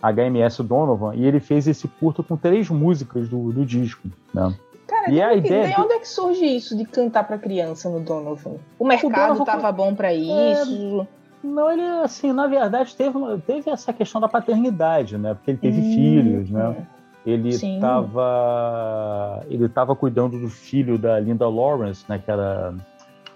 [SPEAKER 2] HMS Donovan, e ele fez esse curta com três músicas do, do disco, né?
[SPEAKER 1] Cara, e a ideia de onde é que surge isso de cantar para criança no Donovan? O mercado o tava bom para é, isso? É
[SPEAKER 2] não, ele, assim, na verdade, teve, teve essa questão da paternidade, né? Porque ele teve hum, filhos, né? Ele estava ele tava cuidando do filho da Linda Lawrence, né? Que era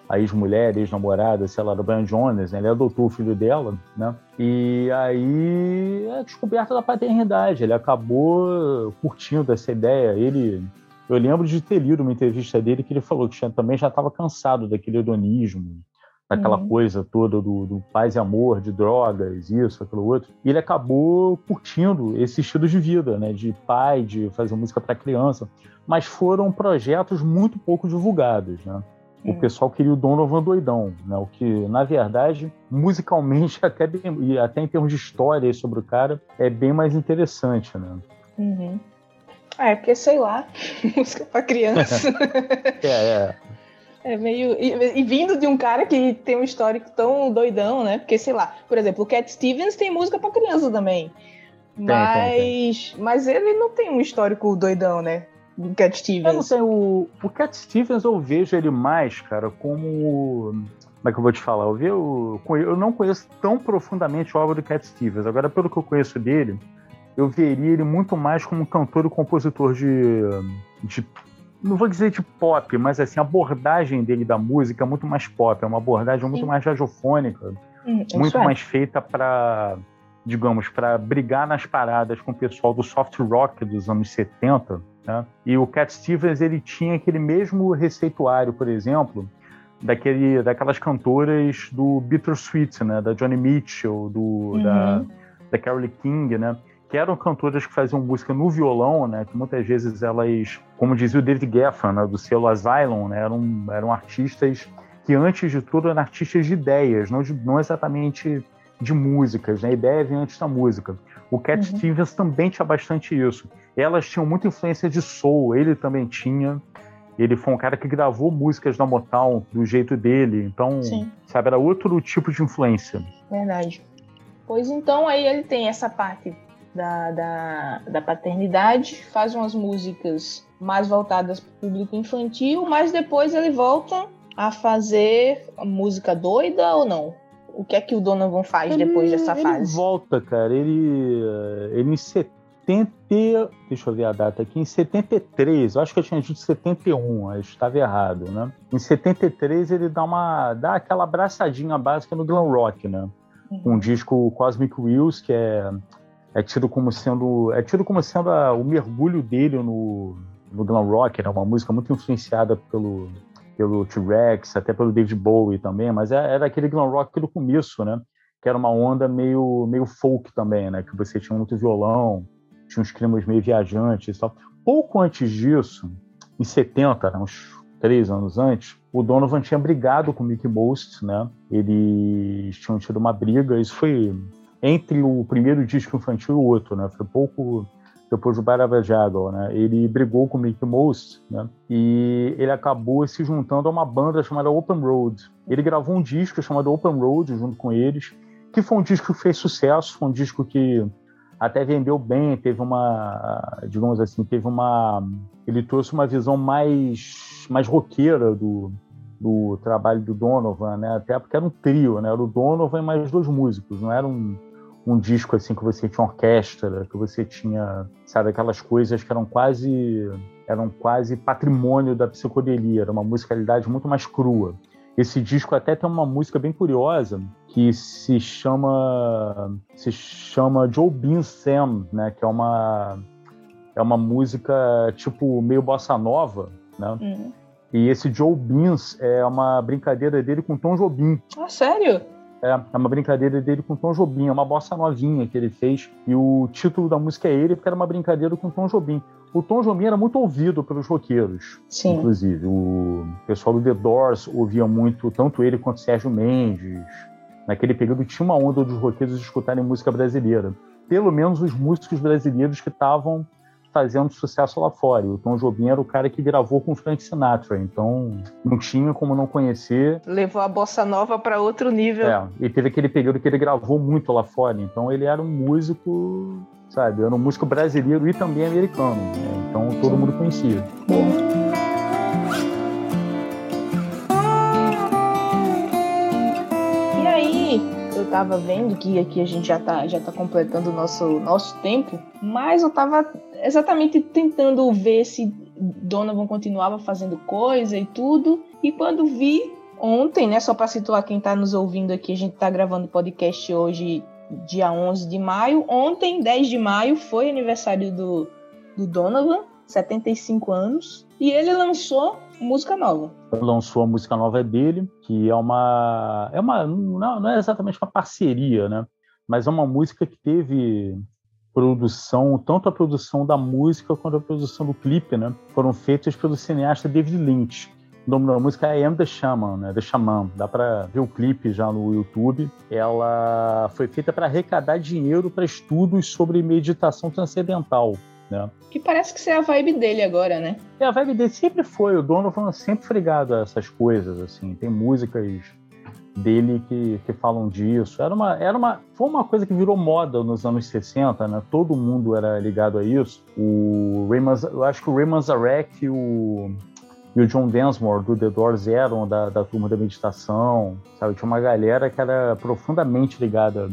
[SPEAKER 2] a ex-mulher, ex-namorada, sei lá, do Brian Jones, né? Ele adotou o filho dela, né? E aí, é a descoberta da paternidade. Ele acabou curtindo essa ideia. Ele... Eu lembro de ter lido uma entrevista dele que ele falou que também já estava cansado daquele hedonismo, daquela uhum. coisa toda do, do paz e amor, de drogas, isso, aquilo outro. E ele acabou curtindo esse estilo de vida, né? De pai, de fazer música para criança. Mas foram projetos muito pouco divulgados, né? O pessoal queria o Donovan doidão, né? O que, na verdade, musicalmente, *laughs* até, bem, e até em termos de história sobre o cara, é bem mais interessante, né?
[SPEAKER 1] Uhum. É, porque, sei lá, *laughs* música para criança. *laughs*
[SPEAKER 2] é, é.
[SPEAKER 1] É meio. E, e, vindo de um cara que tem um histórico tão doidão, né? Porque, sei lá, por exemplo, o Cat Stevens tem música pra criança também. Tem, mas. Tem, tem. Mas ele não tem um histórico doidão, né? O Cat Stevens.
[SPEAKER 2] Eu não sei, o, o Cat Stevens eu vejo ele mais, cara, como. como é que eu vou te falar? Eu, vi, eu, eu não conheço tão profundamente a obra do Cat Stevens. Agora, pelo que eu conheço dele, eu veria ele muito mais como um cantor e compositor de, de não vou dizer de pop, mas assim, a abordagem dele da música é muito mais pop, é uma abordagem muito Sim. mais radiofônica, hum, muito é. mais feita para, digamos, para brigar nas paradas com o pessoal do soft rock dos anos 70, né? E o Cat Stevens, ele tinha aquele mesmo receituário, por exemplo, daquele, daquelas cantoras do Bittersweet, né? Da Johnny Mitchell, do, uhum. da, da Carole King, né? Que eram cantoras que faziam música no violão, né, que muitas vezes elas, como dizia o David Geffen, né, do selo Asylum, né, eram, eram artistas que, antes de tudo, eram artistas de ideias, não, de, não exatamente de músicas, né, a ideia vem antes da música. O Cat uhum. Stevens também tinha bastante isso. Elas tinham muita influência de soul, ele também tinha. Ele foi um cara que gravou músicas na Motown do jeito dele, então, Sim. sabe, era outro tipo de influência.
[SPEAKER 1] Verdade. Pois então aí ele tem essa parte da, da, da paternidade, faz umas músicas mais voltadas para o público infantil, mas depois ele volta a fazer música doida ou não? O que é que o Donovan faz ele, depois dessa
[SPEAKER 2] ele
[SPEAKER 1] fase?
[SPEAKER 2] Ele volta, cara. Ele, ele em 70. Deixa eu ver a data aqui. Em 73, eu acho que eu tinha dito 71, eu estava errado, né? Em 73 ele dá uma. dá aquela abraçadinha básica no glam rock, né? Uhum. Um disco Cosmic Wheels, que é é tido como sendo é tido como sendo a, o mergulho dele no, no glam rock, né? uma música muito influenciada pelo pelo T-Rex, até pelo David Bowie também, mas é, era aquele glam rock do começo, né? Que era uma onda meio meio folk também, né? Que você tinha muito violão, tinha uns climas meio viajantes e tal. Pouco antes disso, em 70, né? uns três anos antes, o Donovan tinha brigado com o Mickey Most, né? Eles tinham tido uma briga, isso foi entre o primeiro disco infantil e o outro, né? Foi pouco depois do Baraba Jagal, né? Ele brigou com o Mickey Mouse, né? E ele acabou se juntando a uma banda chamada Open Road. Ele gravou um disco chamado Open Road junto com eles, que foi um disco que fez sucesso, foi um disco que até vendeu bem, teve uma, digamos assim, teve uma, ele trouxe uma visão mais mais roqueira do do trabalho do Donovan, né? Até porque era um trio, né? Era o Donovan e mais dois músicos, não era um um disco assim que você tinha orquestra, que você tinha, sabe, aquelas coisas que eram quase eram quase patrimônio da psicodelia, era uma musicalidade muito mais crua. Esse disco até tem uma música bem curiosa que se chama se chama Joe Bean Sam, né, que é uma é uma música tipo meio bossa nova, né? Uhum. E esse Joe Beans é uma brincadeira dele com Tom Jobim.
[SPEAKER 1] Ah, sério?
[SPEAKER 2] É, é uma brincadeira dele com Tom Jobim, é uma bossa novinha que ele fez. E o título da música é ele, porque era uma brincadeira com Tom Jobim. O Tom Jobim era muito ouvido pelos roqueiros, Sim. inclusive. O pessoal do The Doors ouvia muito, tanto ele quanto Sérgio Mendes. Naquele período tinha uma onda dos roqueiros escutarem música brasileira. Pelo menos os músicos brasileiros que estavam fazendo sucesso lá fora. E o Tom Jobim era o cara que gravou com o Frank Sinatra, então não tinha como não conhecer.
[SPEAKER 1] Levou a bossa nova para outro nível.
[SPEAKER 2] É, e teve aquele período que ele gravou muito lá fora, então ele era um músico, sabe, era um músico brasileiro e também americano, né? então todo mundo conhecia.
[SPEAKER 1] E aí, eu tava vendo que aqui a gente já tá, já tá completando o nosso, nosso tempo, mas eu tava exatamente tentando ver se Donovan continuava fazendo coisa e tudo. E quando vi ontem, né, só para situar quem está nos ouvindo aqui, a gente está gravando podcast hoje, dia 11 de maio. Ontem, 10 de maio, foi aniversário do, do Donovan, 75 anos, e ele lançou música nova.
[SPEAKER 2] Lançou a música nova dele, que é uma é uma não, não é exatamente uma parceria, né? Mas é uma música que teve produção, tanto a produção da música quanto a produção do clipe, né, foram feitas pelo cineasta David Lynch. O nome da música é I Am The Shaman, né, The Shaman. Dá para ver o clipe já no YouTube. Ela foi feita para arrecadar dinheiro para estudos sobre meditação transcendental. Né?
[SPEAKER 1] Que parece que é a vibe dele agora, né?
[SPEAKER 2] É, a vibe dele sempre foi. O Donovan sempre foi ligado a essas coisas, assim. Tem músicas dele que, que falam disso. Era uma, era uma, foi uma coisa que virou moda nos anos 60, né? Todo mundo era ligado a isso. O Ray eu acho que o Ray Manzarek e o e o John Densmore do The Doors eram da, da turma da meditação, sabe? Tinha uma galera que era profundamente ligada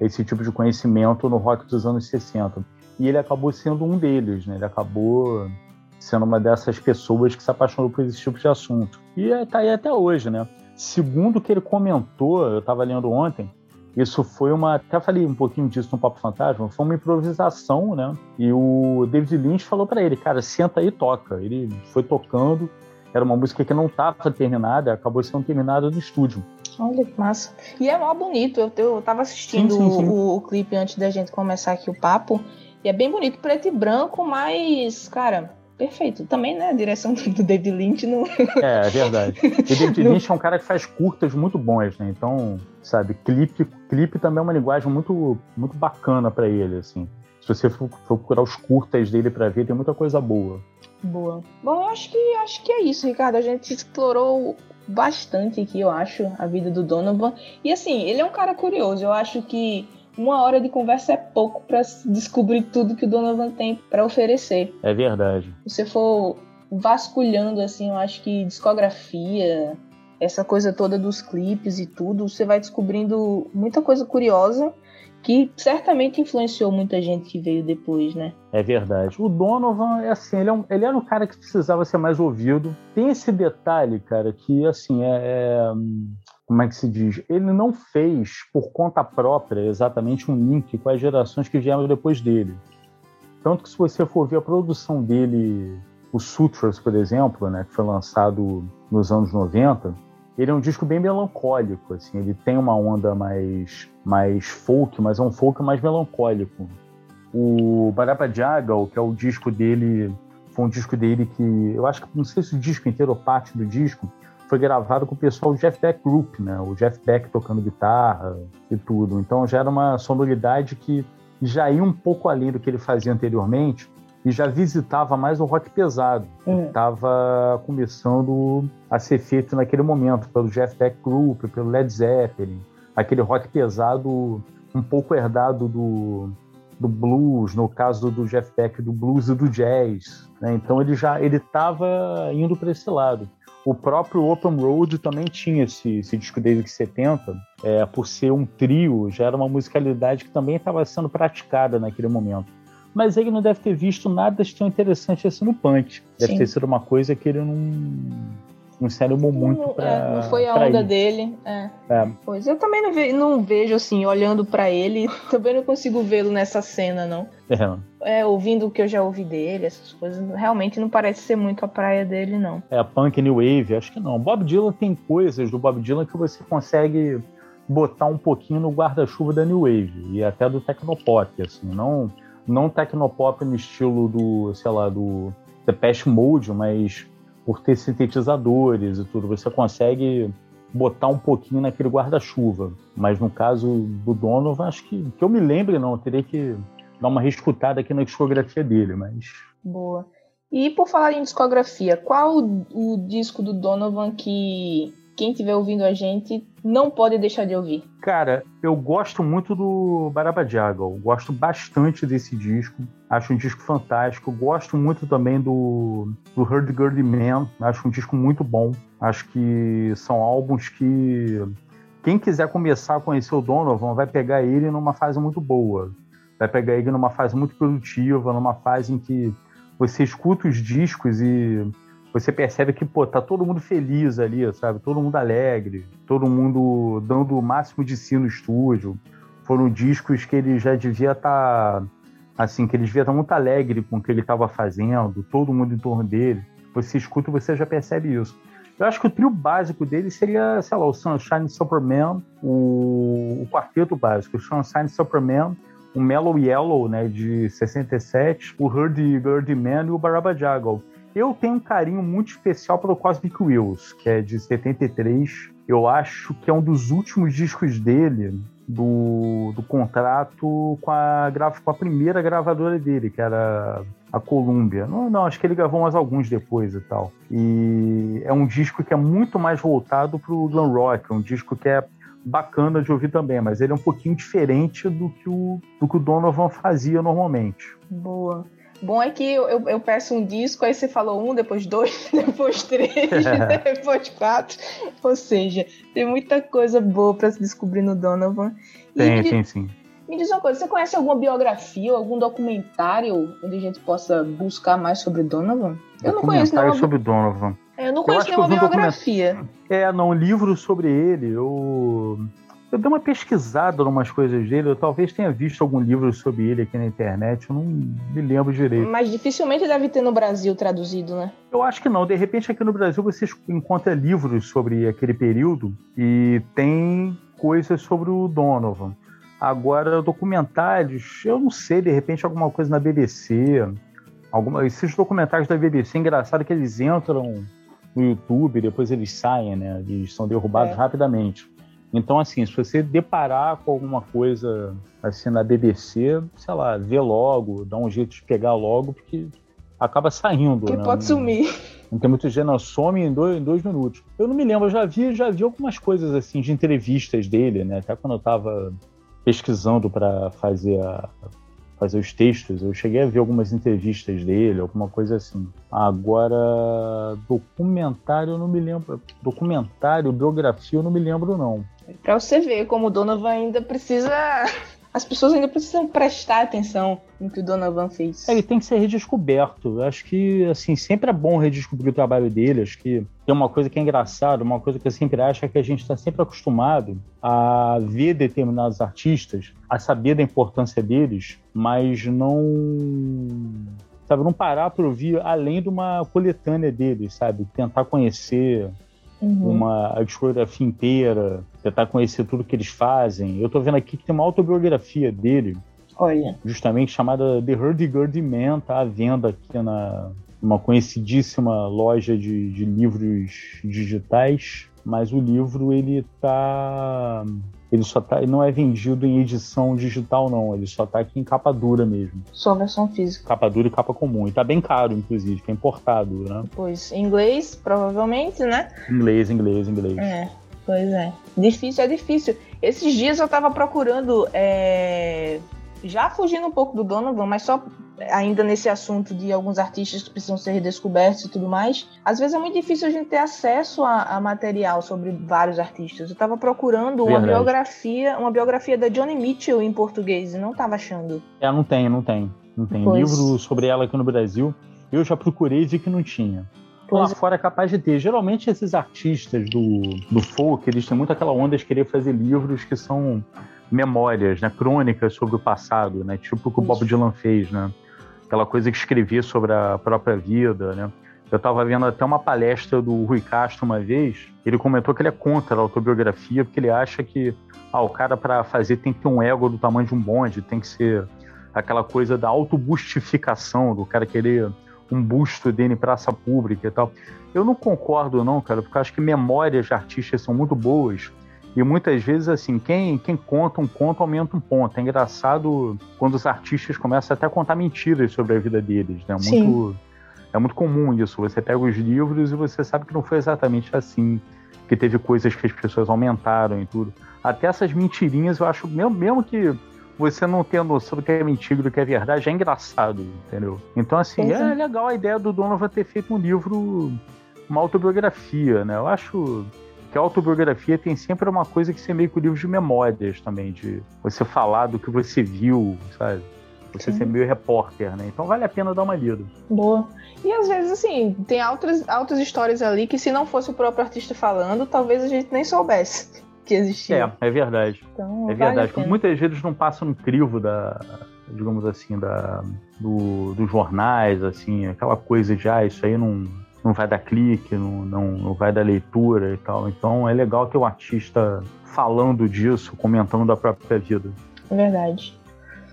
[SPEAKER 2] a esse tipo de conhecimento no rock dos anos 60. E ele acabou sendo um deles, né? Ele acabou sendo uma dessas pessoas que se apaixonou por esse tipo de assunto. E está aí até hoje, né? Segundo o que ele comentou, eu estava lendo ontem, isso foi uma. Até falei um pouquinho disso no Papo Fantasma, foi uma improvisação, né? E o David Lynch falou para ele, cara, senta aí e toca. Ele foi tocando, era uma música que não estava terminada, acabou sendo terminada no estúdio.
[SPEAKER 1] Olha que massa. E é mó bonito, eu, eu tava assistindo sim, sim, sim. O, o, clipe antes da gente começar aqui o papo, e é bem bonito, preto e branco, mas, cara, perfeito. Também, né? A direção do David Lynch não.
[SPEAKER 2] É, é verdade. E *laughs* David Lynch é um cara que faz curtas muito bons, né? Então, sabe, clipe, clipe também é uma linguagem muito, muito bacana para ele, assim. Se você for, for procurar os curtas dele para ver, tem muita coisa boa.
[SPEAKER 1] Boa. Bom, eu acho que acho que é isso, Ricardo. A gente explorou bastante aqui, eu acho, a vida do Donovan. E assim, ele é um cara curioso. Eu acho que uma hora de conversa é pouco para descobrir tudo que o Donovan tem para oferecer.
[SPEAKER 2] É verdade.
[SPEAKER 1] Se você for vasculhando, assim, eu acho que discografia, essa coisa toda dos clipes e tudo, você vai descobrindo muita coisa curiosa que certamente influenciou muita gente que veio depois, né?
[SPEAKER 2] É verdade. O Donovan é assim, ele, é um, ele era um cara que precisava ser mais ouvido. Tem esse detalhe, cara, que assim é, é como é que se diz? Ele não fez por conta própria exatamente um link com as gerações que vieram depois dele. Tanto que se você for ver a produção dele, o Sutras, por exemplo, né, que foi lançado nos anos 90, ele é um disco bem melancólico, assim, ele tem uma onda mais, mais folk, mas é um folk mais melancólico. O Barapa Jagal, que é o disco dele, foi um disco dele que, eu acho que, não sei se o disco inteiro ou parte do disco, foi gravado com o pessoal do Jeff Beck Group, né? O Jeff Beck tocando guitarra e tudo. Então já era uma sonoridade que já ia um pouco além do que ele fazia anteriormente e já visitava mais o rock pesado, que estava hum. começando a ser feito naquele momento pelo Jeff Beck Group, pelo Led Zeppelin, aquele rock pesado um pouco herdado do, do blues, no caso do Jeff Beck, do blues e do jazz. Né? Então ele já ele estava indo para esse lado. O próprio Open Road também tinha esse, esse disco desde 70, é, por ser um trio, já era uma musicalidade que também estava sendo praticada naquele momento. Mas ele não deve ter visto nada de tão interessante assim no punk. Deve Sim. ter sido uma coisa que ele não, não se animou muito para.
[SPEAKER 1] É, não foi a onda ir. dele. É. É. Pois eu também não, ve não vejo assim, olhando para ele, *laughs* também não consigo vê-lo nessa cena, não. É. é. ouvindo o que eu já ouvi dele, essas coisas, realmente não parece ser muito a praia dele, não.
[SPEAKER 2] É, punk new wave, acho que não. Bob Dylan tem coisas do Bob Dylan que você consegue botar um pouquinho no guarda-chuva da new wave e até do tecnopop, assim, não não tecnopop no estilo do, sei lá, do The Past Mode, mas por ter sintetizadores e tudo, você consegue botar um pouquinho naquele guarda-chuva. Mas no caso do Donovan, acho que, que eu me lembre, não, eu teria que dar uma reescutada aqui na discografia dele, mas...
[SPEAKER 1] Boa. E por falar em discografia, qual o, o disco do Donovan que quem estiver ouvindo a gente não pode deixar de ouvir.
[SPEAKER 2] Cara, eu gosto muito do Barabajagal, gosto bastante desse disco, acho um disco fantástico, gosto muito também do, do Gurdy Man, acho um disco muito bom, acho que são álbuns que quem quiser começar a conhecer o Donovan vai pegar ele numa fase muito boa, vai pegar ele numa fase muito produtiva, numa fase em que você escuta os discos e você percebe que, pô, tá todo mundo feliz ali, sabe? Todo mundo alegre, todo mundo dando o máximo de si no estúdio. Foram discos que ele já devia estar, tá, assim, que ele devia estar tá muito alegre com o que ele estava fazendo, todo mundo em torno dele. Você escuta e você já percebe isso. Eu acho que o trio básico dele seria, sei lá, o Sunshine Superman, o, o quarteto básico, o Sunshine Superman, o Mellow Yellow, né, de 67, o Hurdy Gurdy Man e o Baraba Jaggle. Eu tenho um carinho muito especial pelo Cosmic Wheels, que é de 73. Eu acho que é um dos últimos discos dele do, do contrato com a, com a primeira gravadora dele, que era a Columbia. Não, não, acho que ele gravou mais alguns depois e tal. E é um disco que é muito mais voltado pro glam rock, é um disco que é bacana de ouvir também, mas ele é um pouquinho diferente do que o, do que o Donovan fazia normalmente.
[SPEAKER 1] Boa. Bom é que eu, eu, eu, peço um disco, aí você falou um, depois dois, *laughs* depois três, *laughs* depois quatro. Ou seja, tem muita coisa boa para se descobrir no Donovan.
[SPEAKER 2] Tem, tem sim.
[SPEAKER 1] Me diz uma coisa, você conhece alguma biografia ou algum documentário onde a gente possa buscar mais sobre Donovan?
[SPEAKER 2] Eu não conheço nenhuma... sobre Donovan.
[SPEAKER 1] Eu não conheço eu nenhuma biografia. Document...
[SPEAKER 2] É, não, livro sobre ele, eu eu dei uma pesquisada em umas coisas dele, eu talvez tenha visto algum livro sobre ele aqui na internet, eu não me lembro direito.
[SPEAKER 1] Mas dificilmente deve ter no Brasil traduzido, né?
[SPEAKER 2] Eu acho que não. De repente aqui no Brasil você encontra livros sobre aquele período e tem coisas sobre o Donovan. Agora, documentários, eu não sei, de repente alguma coisa na BBC. Alguma, esses documentários da BBC, é engraçado que eles entram no YouTube, depois eles saem, né? Eles são derrubados é. rapidamente. Então, assim, se você deparar com alguma coisa assim na BBC, sei lá, vê logo, dá um jeito de pegar logo, porque acaba saindo.
[SPEAKER 1] Que
[SPEAKER 2] né?
[SPEAKER 1] pode sumir.
[SPEAKER 2] Não tem muito não. Some em dois, em dois minutos. Eu não me lembro, eu já vi, já vi algumas coisas assim de entrevistas dele, né? Até quando eu estava pesquisando para fazer a, fazer os textos, eu cheguei a ver algumas entrevistas dele, alguma coisa assim. Agora, documentário eu não me lembro. Documentário, biografia eu não me lembro, não.
[SPEAKER 1] Pra você ver como o Donovan ainda precisa. *laughs* As pessoas ainda precisam prestar atenção no que o Donovan fez.
[SPEAKER 2] É, ele tem que ser redescoberto. Acho que, assim, sempre é bom redescobrir o trabalho dele. Acho que tem uma coisa que é engraçada, uma coisa que eu sempre acho é que a gente está sempre acostumado a ver determinados artistas, a saber da importância deles, mas não sabe, não parar para ouvir além de uma coletânea deles, sabe? Tentar conhecer uhum. uma a discografia inteira, tentar conhecer tudo que eles fazem. Eu tô vendo aqui que tem uma autobiografia dele.
[SPEAKER 1] Olha.
[SPEAKER 2] Justamente chamada The Hurdy-Gurdy Man, tá à venda aqui na uma conhecidíssima loja de, de livros digitais, mas o livro ele tá ele só tá, ele não é vendido em edição digital não, ele só tá aqui em capa dura mesmo.
[SPEAKER 1] Só versão física.
[SPEAKER 2] Capa dura e capa comum. E tá bem caro, inclusive, que é importado, né?
[SPEAKER 1] Pois, em inglês, provavelmente, né?
[SPEAKER 2] Inglês, inglês, inglês.
[SPEAKER 1] É, pois é. Difícil, é difícil. Esses dias eu tava procurando, é... já fugindo um pouco do Donovan, mas só ainda nesse assunto de alguns artistas que precisam ser redescobertos e tudo mais, às vezes é muito difícil a gente ter acesso a, a material sobre vários artistas. Eu estava procurando uma biografia, uma biografia da Johnny Mitchell em português e não estava achando.
[SPEAKER 2] É, não tem, não tem. Não tem pois. livro sobre ela aqui no Brasil. Eu já procurei e vi que não tinha. Lá é. fora é capaz de ter. Geralmente esses artistas do, do folk, eles têm muito aquela onda de querer fazer livros que são memórias, né? Crônicas sobre o passado, né? Tipo o que o Bob Dylan fez, né? aquela coisa que escrevia sobre a própria vida, né? Eu estava vendo até uma palestra do Rui Castro uma vez, ele comentou que ele é contra a autobiografia, porque ele acha que ah, o cara para fazer tem que ter um ego do tamanho de um bonde, tem que ser aquela coisa da autobustificação, do cara querer um busto dele em praça pública e tal. Eu não concordo não, cara, porque eu acho que memórias de artistas são muito boas, e muitas vezes, assim, quem, quem conta um conto aumenta um ponto. É engraçado quando os artistas começam até a contar mentiras sobre a vida deles, né? Muito, é muito comum isso. Você pega os livros e você sabe que não foi exatamente assim, que teve coisas que as pessoas aumentaram e tudo. Até essas mentirinhas, eu acho, mesmo, mesmo que você não tenha noção do que é mentira e do que é verdade, é engraçado, entendeu? Então, assim, é, é legal a ideia do Donovan ter feito um livro, uma autobiografia, né? Eu acho que a autobiografia tem sempre uma coisa que ser meio que o livro de memórias também, de você falar do que você viu, sabe? Você Sim. ser meio repórter, né? Então vale a pena dar uma lida.
[SPEAKER 1] Boa. E às vezes, assim, tem altas, altas histórias ali que se não fosse o próprio artista falando, talvez a gente nem soubesse que existia.
[SPEAKER 2] É, é verdade. Então, é verdade. Vale muitas vezes não passa no crivo da, digamos assim, da, do, dos jornais, assim, aquela coisa de, ah, isso aí não não vai dar clique, não, não, não vai dar leitura e tal. Então é legal ter um artista falando disso, comentando da própria vida.
[SPEAKER 1] É verdade.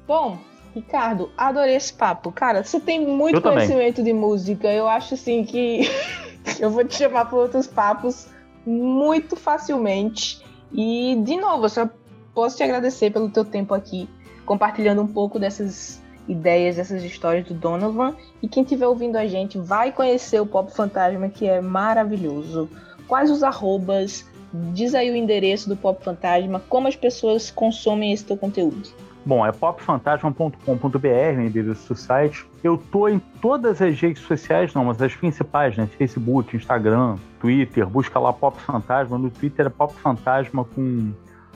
[SPEAKER 1] Bom, Ricardo, adorei esse papo. Cara, você tem muito eu conhecimento também. de música. Eu acho assim que *laughs* eu vou te chamar para outros papos muito facilmente. E, de novo, eu só posso te agradecer pelo teu tempo aqui, compartilhando um pouco dessas ideias, essas histórias do Donovan. E quem estiver ouvindo a gente vai conhecer o Pop Fantasma, que é maravilhoso. Quais os arrobas? Diz aí o endereço do Pop Fantasma, como as pessoas consomem esse teu conteúdo.
[SPEAKER 2] Bom, é popfantasma.com.br, endereço do site. Eu tô em todas as redes sociais, não, mas as principais, né? Facebook, Instagram, Twitter. Busca lá Pop Fantasma. No Twitter é Pop Fantasma com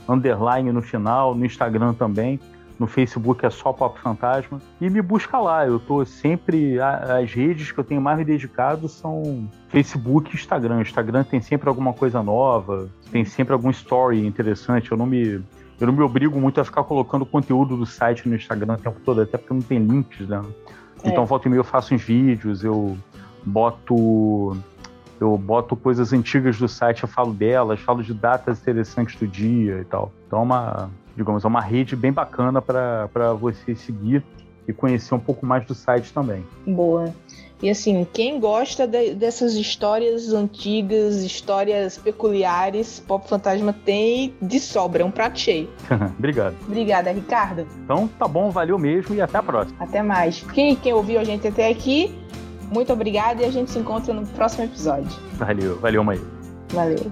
[SPEAKER 2] underline no final, no Instagram também. No Facebook é só Pop Fantasma. E me busca lá. Eu tô sempre. As redes que eu tenho mais me dedicado são Facebook e Instagram. Instagram tem sempre alguma coisa nova, tem sempre algum story interessante. Eu não me. Eu não me obrigo muito a ficar colocando conteúdo do site no Instagram o tempo todo, até porque não tem links, né? É. Então, volta e meia eu faço uns vídeos, eu boto eu boto coisas antigas do site, eu falo delas, falo de datas interessantes do dia e tal. Então é uma, digamos, é uma rede bem bacana para você seguir e conhecer um pouco mais do site também.
[SPEAKER 1] Boa. E assim, quem gosta de, dessas histórias antigas, histórias peculiares, Pop Fantasma tem de sobra, é um prato cheio. *laughs*
[SPEAKER 2] Obrigado.
[SPEAKER 1] Obrigada, Ricardo.
[SPEAKER 2] Então tá bom, valeu mesmo e até a próxima.
[SPEAKER 1] Até mais. Quem, quem ouviu a gente até aqui, muito obrigada e a gente se encontra no próximo episódio.
[SPEAKER 2] Valeu, valeu, mãe.
[SPEAKER 1] Valeu.